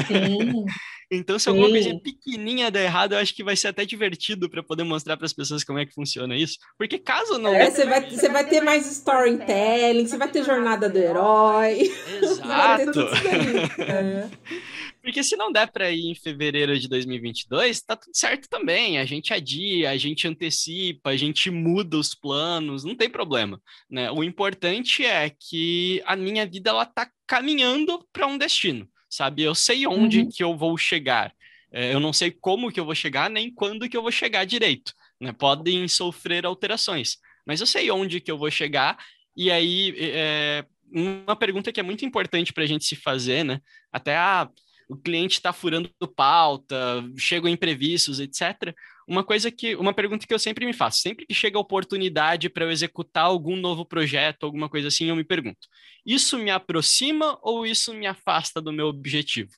Sim. então, se Sim. alguma coisinha pequenininha der errado, eu acho que vai ser até divertido para poder mostrar para as pessoas como é que funciona isso. Porque caso não. É, você vai, você vai ter mais storytelling, você vai ter jornada do herói. Exato. Porque se não der para ir em fevereiro de 2022, tá tudo certo também. A gente adia, a gente antecipa, a gente muda os planos, não tem problema, né? O importante é que a minha vida ela tá caminhando para um destino, sabe? Eu sei onde uhum. que eu vou chegar. É, eu não sei como que eu vou chegar, nem quando que eu vou chegar direito, né? Podem sofrer alterações, mas eu sei onde que eu vou chegar. E aí, é, uma pergunta que é muito importante para a gente se fazer, né? Até a ah, o cliente está furando pauta, chegam imprevistos, etc. Uma coisa que, uma pergunta que eu sempre me faço, sempre que chega a oportunidade para eu executar algum novo projeto, alguma coisa assim, eu me pergunto: isso me aproxima ou isso me afasta do meu objetivo?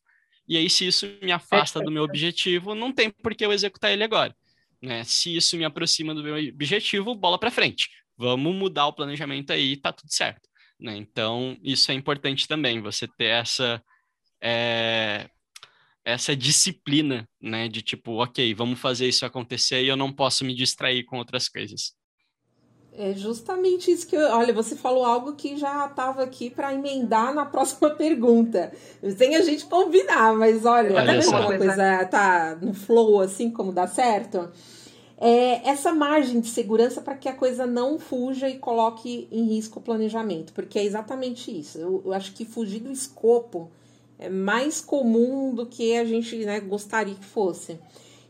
E aí, se isso me afasta do meu objetivo, não tem por que eu executar ele agora. Né? Se isso me aproxima do meu objetivo, bola para frente. Vamos mudar o planejamento aí, tá tudo certo. Né? Então, isso é importante também, você ter essa é, essa disciplina, né? De tipo, ok, vamos fazer isso acontecer e eu não posso me distrair com outras coisas. É justamente isso que eu. Olha, você falou algo que já estava aqui para emendar na próxima pergunta. Sem a gente combinar, mas olha, olha tá uma coisa tá no flow assim como dá certo? É essa margem de segurança para que a coisa não fuja e coloque em risco o planejamento, porque é exatamente isso. Eu, eu acho que fugir do escopo é mais comum do que a gente né, gostaria que fosse.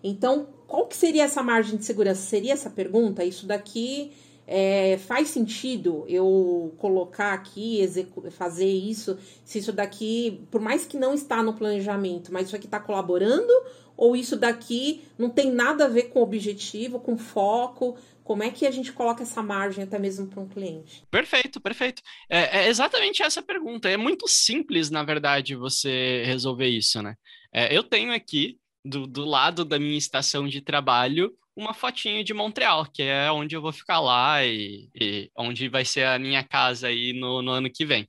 Então, qual que seria essa margem de segurança? Seria essa pergunta? Isso daqui é, faz sentido eu colocar aqui, fazer isso, se isso daqui, por mais que não está no planejamento, mas isso aqui está colaborando, ou isso daqui não tem nada a ver com objetivo, com foco? Como é que a gente coloca essa margem até mesmo para um cliente? Perfeito, perfeito. É, é, exatamente essa pergunta. É muito simples, na verdade, você resolver isso, né? É, eu tenho aqui, do, do lado da minha estação de trabalho, uma fotinha de Montreal, que é onde eu vou ficar lá e, e onde vai ser a minha casa aí no, no ano que vem.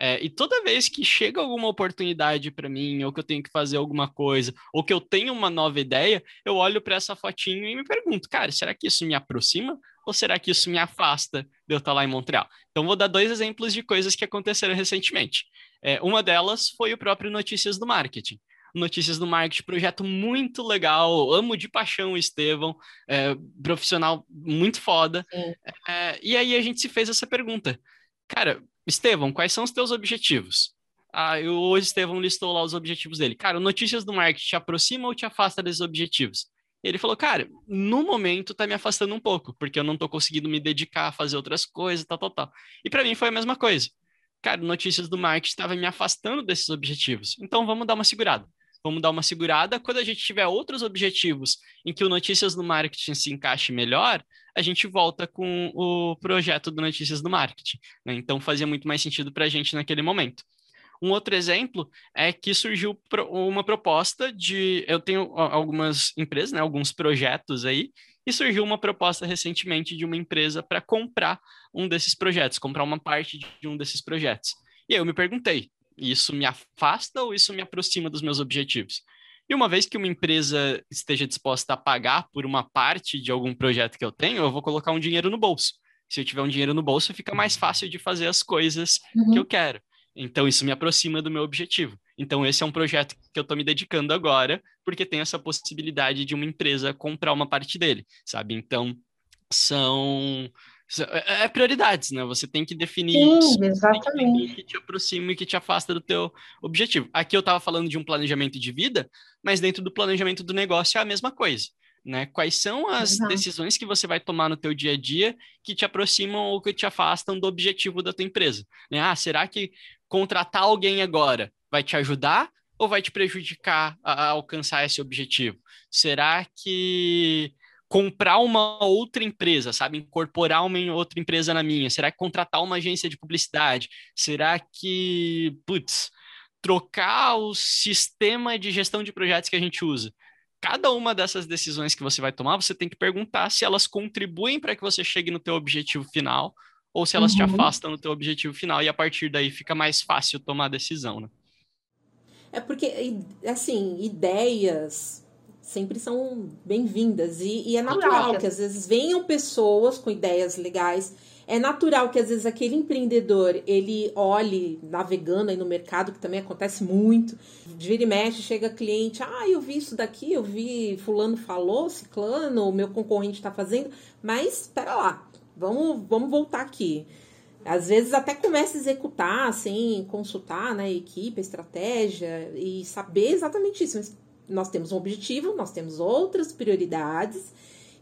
É, e toda vez que chega alguma oportunidade para mim, ou que eu tenho que fazer alguma coisa, ou que eu tenho uma nova ideia, eu olho para essa fotinho e me pergunto, cara, será que isso me aproxima ou será que isso me afasta de eu estar lá em Montreal? Então, vou dar dois exemplos de coisas que aconteceram recentemente. É, uma delas foi o próprio Notícias do Marketing. Notícias do Marketing, projeto muito legal, amo de paixão o Estevão, é, profissional muito foda. É, e aí a gente se fez essa pergunta. Cara, Estevão, quais são os teus objetivos? Ah, eu, hoje Estevão listou lá os objetivos dele. Cara, Notícias do Marketing te aproxima ou te afasta desses objetivos? Ele falou, cara, no momento tá me afastando um pouco, porque eu não tô conseguindo me dedicar a fazer outras coisas, tal, tal, tal. E para mim foi a mesma coisa. Cara, Notícias do Marketing estava me afastando desses objetivos. Então vamos dar uma segurada vamos dar uma segurada. Quando a gente tiver outros objetivos em que o Notícias do Marketing se encaixe melhor, a gente volta com o projeto do Notícias do Marketing. Né? Então fazia muito mais sentido para a gente naquele momento. Um outro exemplo é que surgiu uma proposta de. Eu tenho algumas empresas, né, alguns projetos aí, e surgiu uma proposta recentemente de uma empresa para comprar um desses projetos, comprar uma parte de um desses projetos. E aí eu me perguntei: isso me afasta ou isso me aproxima dos meus objetivos? E uma vez que uma empresa esteja disposta a pagar por uma parte de algum projeto que eu tenho, eu vou colocar um dinheiro no bolso. Se eu tiver um dinheiro no bolso, fica mais fácil de fazer as coisas uhum. que eu quero. Então, isso me aproxima do meu objetivo. Então, esse é um projeto que eu estou me dedicando agora, porque tem essa possibilidade de uma empresa comprar uma parte dele, sabe? Então, são é, é prioridades, né? Você tem que definir Sim, isso. Exatamente. que te aproxima e que te afasta do teu objetivo. Aqui eu estava falando de um planejamento de vida, mas dentro do planejamento do negócio é a mesma coisa. Né? Quais são as Exato. decisões que você vai tomar no teu dia a dia que te aproximam ou que te afastam do objetivo da tua empresa? Né? Ah, será que contratar alguém agora vai te ajudar ou vai te prejudicar a, a alcançar esse objetivo? Será que comprar uma outra empresa, sabe? Incorporar uma outra empresa na minha? Será que contratar uma agência de publicidade? Será que, putz, trocar o sistema de gestão de projetos que a gente usa? Cada uma dessas decisões que você vai tomar, você tem que perguntar se elas contribuem para que você chegue no teu objetivo final ou se elas uhum. te afastam do teu objetivo final e a partir daí fica mais fácil tomar a decisão, né? É porque, assim, ideias sempre são bem-vindas. E, e, é natural que às vezes venham pessoas com ideias legais. É natural que às vezes aquele empreendedor ele olhe navegando aí no mercado, que também acontece muito. Vira e mexe, chega cliente, ah, eu vi isso daqui, eu vi fulano falou, ciclano, o meu concorrente está fazendo, mas espera lá, vamos, vamos voltar aqui. Às vezes até começa a executar sem consultar né, a equipe, a estratégia e saber exatamente isso. Mas nós temos um objetivo, nós temos outras prioridades.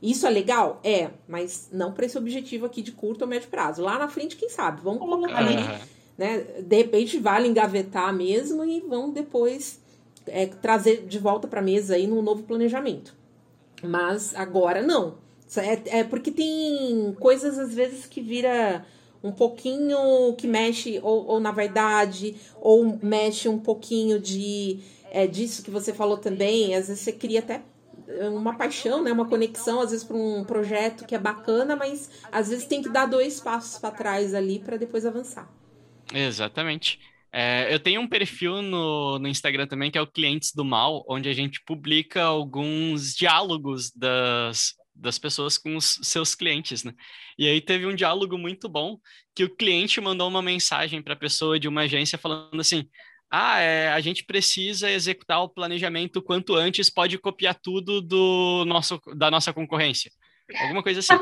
Isso é legal? É, mas não para esse objetivo aqui de curto ou médio prazo. Lá na frente, quem sabe? Vamos colocar ali, né? De repente vale engavetar mesmo e vão depois é, trazer de volta para a mesa aí no novo planejamento. Mas agora não. É, é porque tem coisas às vezes que vira um pouquinho que mexe ou, ou na verdade, ou mexe um pouquinho de é disso que você falou também, às vezes você cria até uma paixão, né, uma conexão, às vezes para um projeto que é bacana, mas às vezes tem que dar dois passos para trás ali para depois avançar. Exatamente. É, eu tenho um perfil no, no Instagram também que é o Clientes do Mal, onde a gente publica alguns diálogos das, das pessoas com os seus clientes, né? E aí teve um diálogo muito bom que o cliente mandou uma mensagem para a pessoa de uma agência falando assim: ah, é, a gente precisa executar o planejamento quanto antes, pode copiar tudo do nosso, da nossa concorrência. Alguma coisa assim.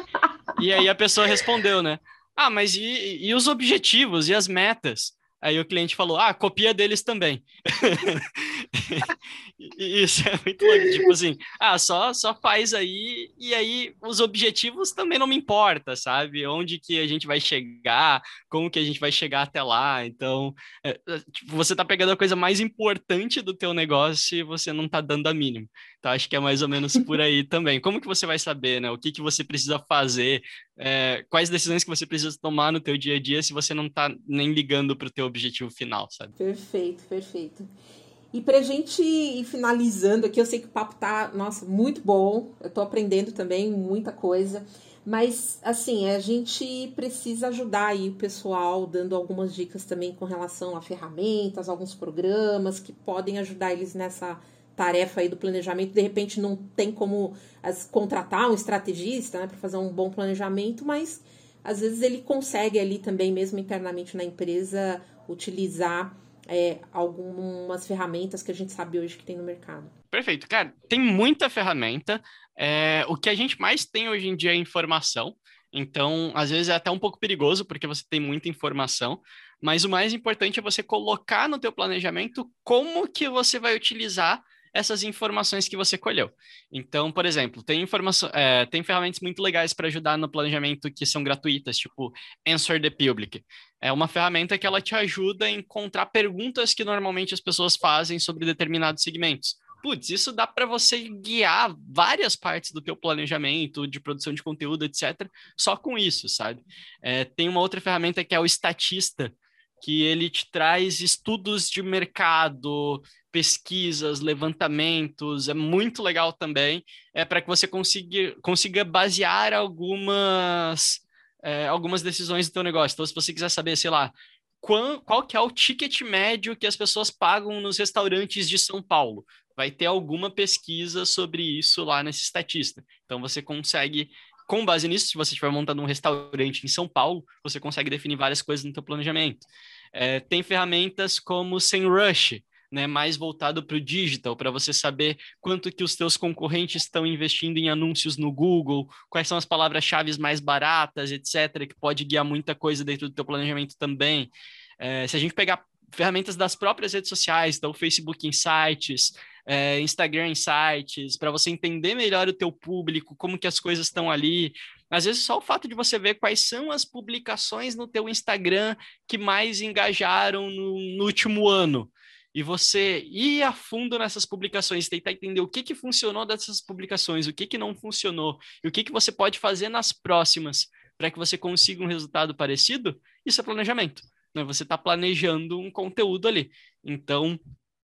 E aí a pessoa respondeu, né? Ah, mas e, e os objetivos e as metas? Aí o cliente falou: ah, copia deles também. Isso é muito louco. Tipo assim, ah, só, só faz aí, e aí os objetivos também não me importa, sabe? Onde que a gente vai chegar, como que a gente vai chegar até lá. Então, é, é tipo, você tá pegando a coisa mais importante do teu negócio e você não tá dando a mínima. Então, acho que é mais ou menos por aí também. Como que você vai saber, né? O que que você precisa fazer, é, quais decisões que você precisa tomar no teu dia a dia se você não tá nem ligando para o teu objetivo final, sabe? Perfeito, perfeito. E para gente ir finalizando aqui, eu sei que o papo tá, nossa, muito bom. Eu estou aprendendo também muita coisa. Mas, assim, a gente precisa ajudar aí o pessoal, dando algumas dicas também com relação a ferramentas, alguns programas que podem ajudar eles nessa tarefa aí do planejamento. De repente, não tem como as, contratar um estrategista né, para fazer um bom planejamento, mas às vezes ele consegue ali também, mesmo internamente na empresa, utilizar é, algumas ferramentas que a gente sabe hoje que tem no mercado. Perfeito, cara, tem muita ferramenta. É, o que a gente mais tem hoje em dia é informação. Então, às vezes é até um pouco perigoso porque você tem muita informação, mas o mais importante é você colocar no teu planejamento como que você vai utilizar essas informações que você colheu. Então, por exemplo, tem é, tem ferramentas muito legais para ajudar no planejamento que são gratuitas, tipo Answer the Public. É uma ferramenta que ela te ajuda a encontrar perguntas que normalmente as pessoas fazem sobre determinados segmentos. Putz, isso dá para você guiar várias partes do teu planejamento, de produção de conteúdo, etc., só com isso, sabe? É, tem uma outra ferramenta que é o Estatista, que ele te traz estudos de mercado, pesquisas, levantamentos, é muito legal também, é para que você consiga, consiga basear algumas, é, algumas decisões do teu negócio. Então, se você quiser saber, sei lá, qual, qual que é o ticket médio que as pessoas pagam nos restaurantes de São Paulo, vai ter alguma pesquisa sobre isso lá nesse estatista. Então, você consegue com base nisso, se você estiver montando um restaurante em São Paulo, você consegue definir várias coisas no teu planejamento. É, tem ferramentas como o SEMrush, né, mais voltado para o digital, para você saber quanto que os teus concorrentes estão investindo em anúncios no Google, quais são as palavras-chave mais baratas, etc., que pode guiar muita coisa dentro do teu planejamento também. É, se a gente pegar ferramentas das próprias redes sociais, então Facebook Insights, é, Instagram Insights, para você entender melhor o teu público, como que as coisas estão ali. Às vezes só o fato de você ver quais são as publicações no teu Instagram que mais engajaram no, no último ano e você ir a fundo nessas publicações, tentar entender o que, que funcionou dessas publicações, o que, que não funcionou, e o que, que você pode fazer nas próximas para que você consiga um resultado parecido, isso é planejamento. Né? Você está planejando um conteúdo ali. Então,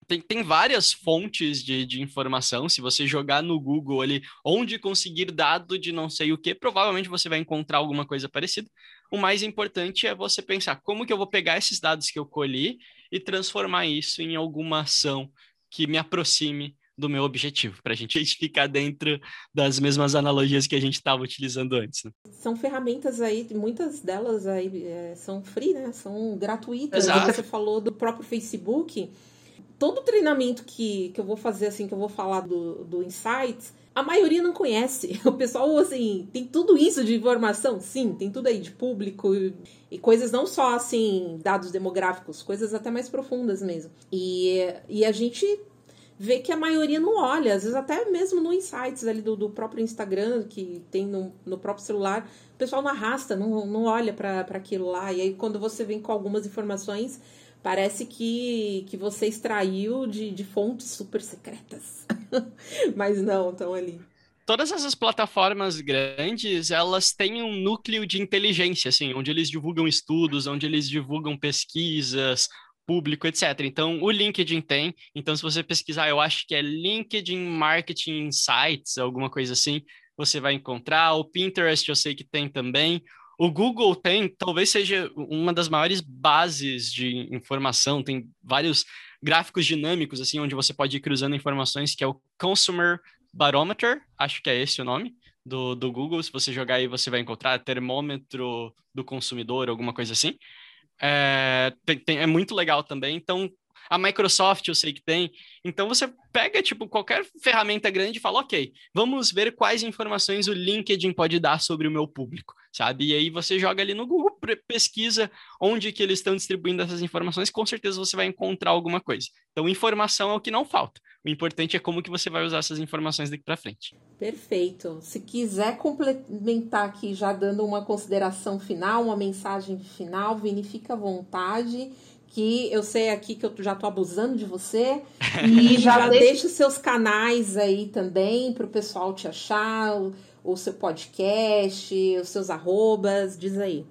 tem, tem várias fontes de, de informação. Se você jogar no Google ali onde conseguir dado de não sei o que, provavelmente você vai encontrar alguma coisa parecida. O mais importante é você pensar como que eu vou pegar esses dados que eu colhi e transformar isso em alguma ação que me aproxime do meu objetivo, para a gente ficar dentro das mesmas analogias que a gente estava utilizando antes. Né? São ferramentas aí, muitas delas aí é, são free, né? São gratuitas. Exato. Você falou do próprio Facebook todo treinamento que, que eu vou fazer, assim, que eu vou falar do, do Insights, a maioria não conhece. O pessoal, assim, tem tudo isso de informação? Sim, tem tudo aí de público e, coisas não só, assim, dados demográficos, coisas até mais profundas mesmo. E, e a gente vê que a maioria não olha, às vezes até mesmo no Insights ali do, do próprio Instagram, que tem no, no próprio celular, o pessoal não arrasta, não, não olha para aquilo lá. E aí, quando você vem com algumas informações Parece que, que você extraiu de, de fontes super secretas. Mas não, estão ali. Todas essas plataformas grandes, elas têm um núcleo de inteligência, assim, onde eles divulgam estudos, onde eles divulgam pesquisas, público, etc. Então, o LinkedIn tem. Então, se você pesquisar, eu acho que é LinkedIn Marketing Insights, alguma coisa assim, você vai encontrar. O Pinterest eu sei que tem também. O Google tem, talvez seja uma das maiores bases de informação, tem vários gráficos dinâmicos, assim, onde você pode ir cruzando informações, que é o Consumer Barometer, acho que é esse o nome, do, do Google. Se você jogar aí, você vai encontrar termômetro do consumidor, alguma coisa assim. É, tem, tem, é muito legal também. Então, a Microsoft eu sei que tem. Então você pega tipo qualquer ferramenta grande e fala, ok, vamos ver quais informações o LinkedIn pode dar sobre o meu público. Sabe? E aí você joga ali no Google, pesquisa onde que eles estão distribuindo essas informações, com certeza você vai encontrar alguma coisa. Então, informação é o que não falta. O importante é como que você vai usar essas informações daqui para frente. Perfeito. Se quiser complementar aqui, já dando uma consideração final, uma mensagem final, Vini, fica à vontade que eu sei aqui que eu já tô abusando de você. E já, já deixa... deixa os seus canais aí também para o pessoal te achar, o, seu podcast, os seus arrobas, diz aí.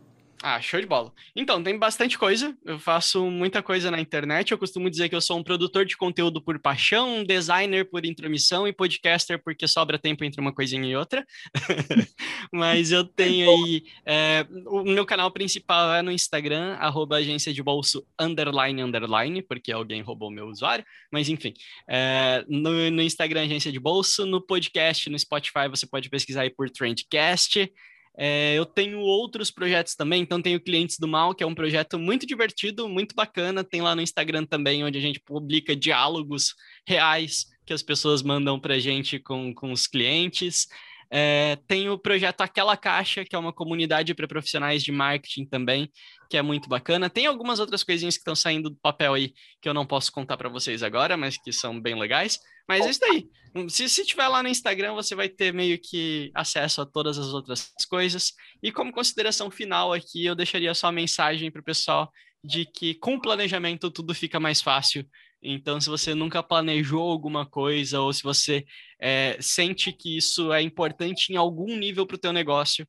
Ah, show de bola. Então, tem bastante coisa. Eu faço muita coisa na internet. Eu costumo dizer que eu sou um produtor de conteúdo por paixão, um designer por intromissão e podcaster porque sobra tempo entre uma coisinha e outra. Mas eu tenho aí. É, o meu canal principal é no Instagram, arroba agência de bolso underline underline, porque alguém roubou meu usuário. Mas enfim, é, no, no Instagram, agência de bolso, no podcast, no Spotify, você pode pesquisar aí por Trendcast. É, eu tenho outros projetos também, então tenho Clientes do Mal, que é um projeto muito divertido, muito bacana. Tem lá no Instagram também, onde a gente publica diálogos reais que as pessoas mandam para a gente com, com os clientes. É, tem o projeto Aquela Caixa, que é uma comunidade para profissionais de marketing também, que é muito bacana. Tem algumas outras coisinhas que estão saindo do papel aí que eu não posso contar para vocês agora, mas que são bem legais. Mas é isso aí. Se, se tiver lá no Instagram, você vai ter meio que acesso a todas as outras coisas. E como consideração final aqui, eu deixaria só a mensagem para o pessoal de que com planejamento tudo fica mais fácil. Então, se você nunca planejou alguma coisa ou se você é, sente que isso é importante em algum nível para o teu negócio,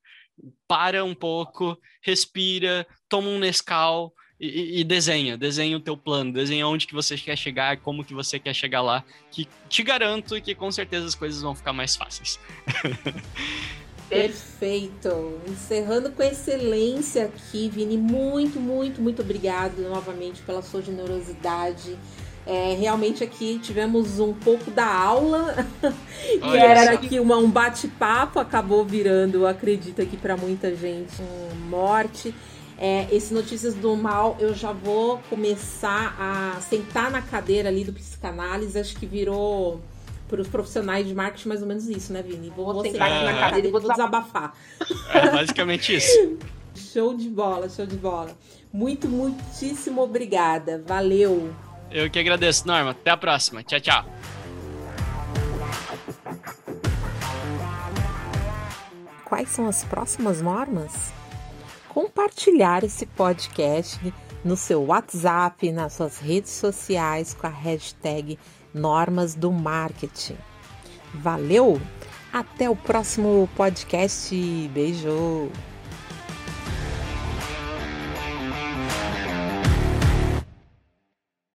para um pouco, respira, toma um Nescau, e, e, desenha, desenha o teu plano, desenha onde que você quer chegar, como que você quer chegar lá, que te garanto que com certeza as coisas vão ficar mais fáceis. Perfeito. Encerrando com excelência aqui, Vini. Muito, muito, muito obrigado novamente pela sua generosidade. É, realmente aqui tivemos um pouco da aula, que era aqui uma, um bate-papo, acabou virando, acredito aqui para muita gente, um morte. É, esse Notícias do Mal, eu já vou começar a sentar na cadeira ali do psicanálise, acho que virou para os profissionais de marketing mais ou menos isso, né, Vini? Vou, vou sentar aqui na cadeira e vou desabafar. É basicamente isso. show de bola, show de bola. Muito, muitíssimo obrigada. Valeu. Eu que agradeço, Norma. Até a próxima. Tchau, tchau. Quais são as próximas normas? compartilhar esse podcast no seu WhatsApp, nas suas redes sociais com a hashtag Normas do Marketing. Valeu! Até o próximo podcast. Beijo!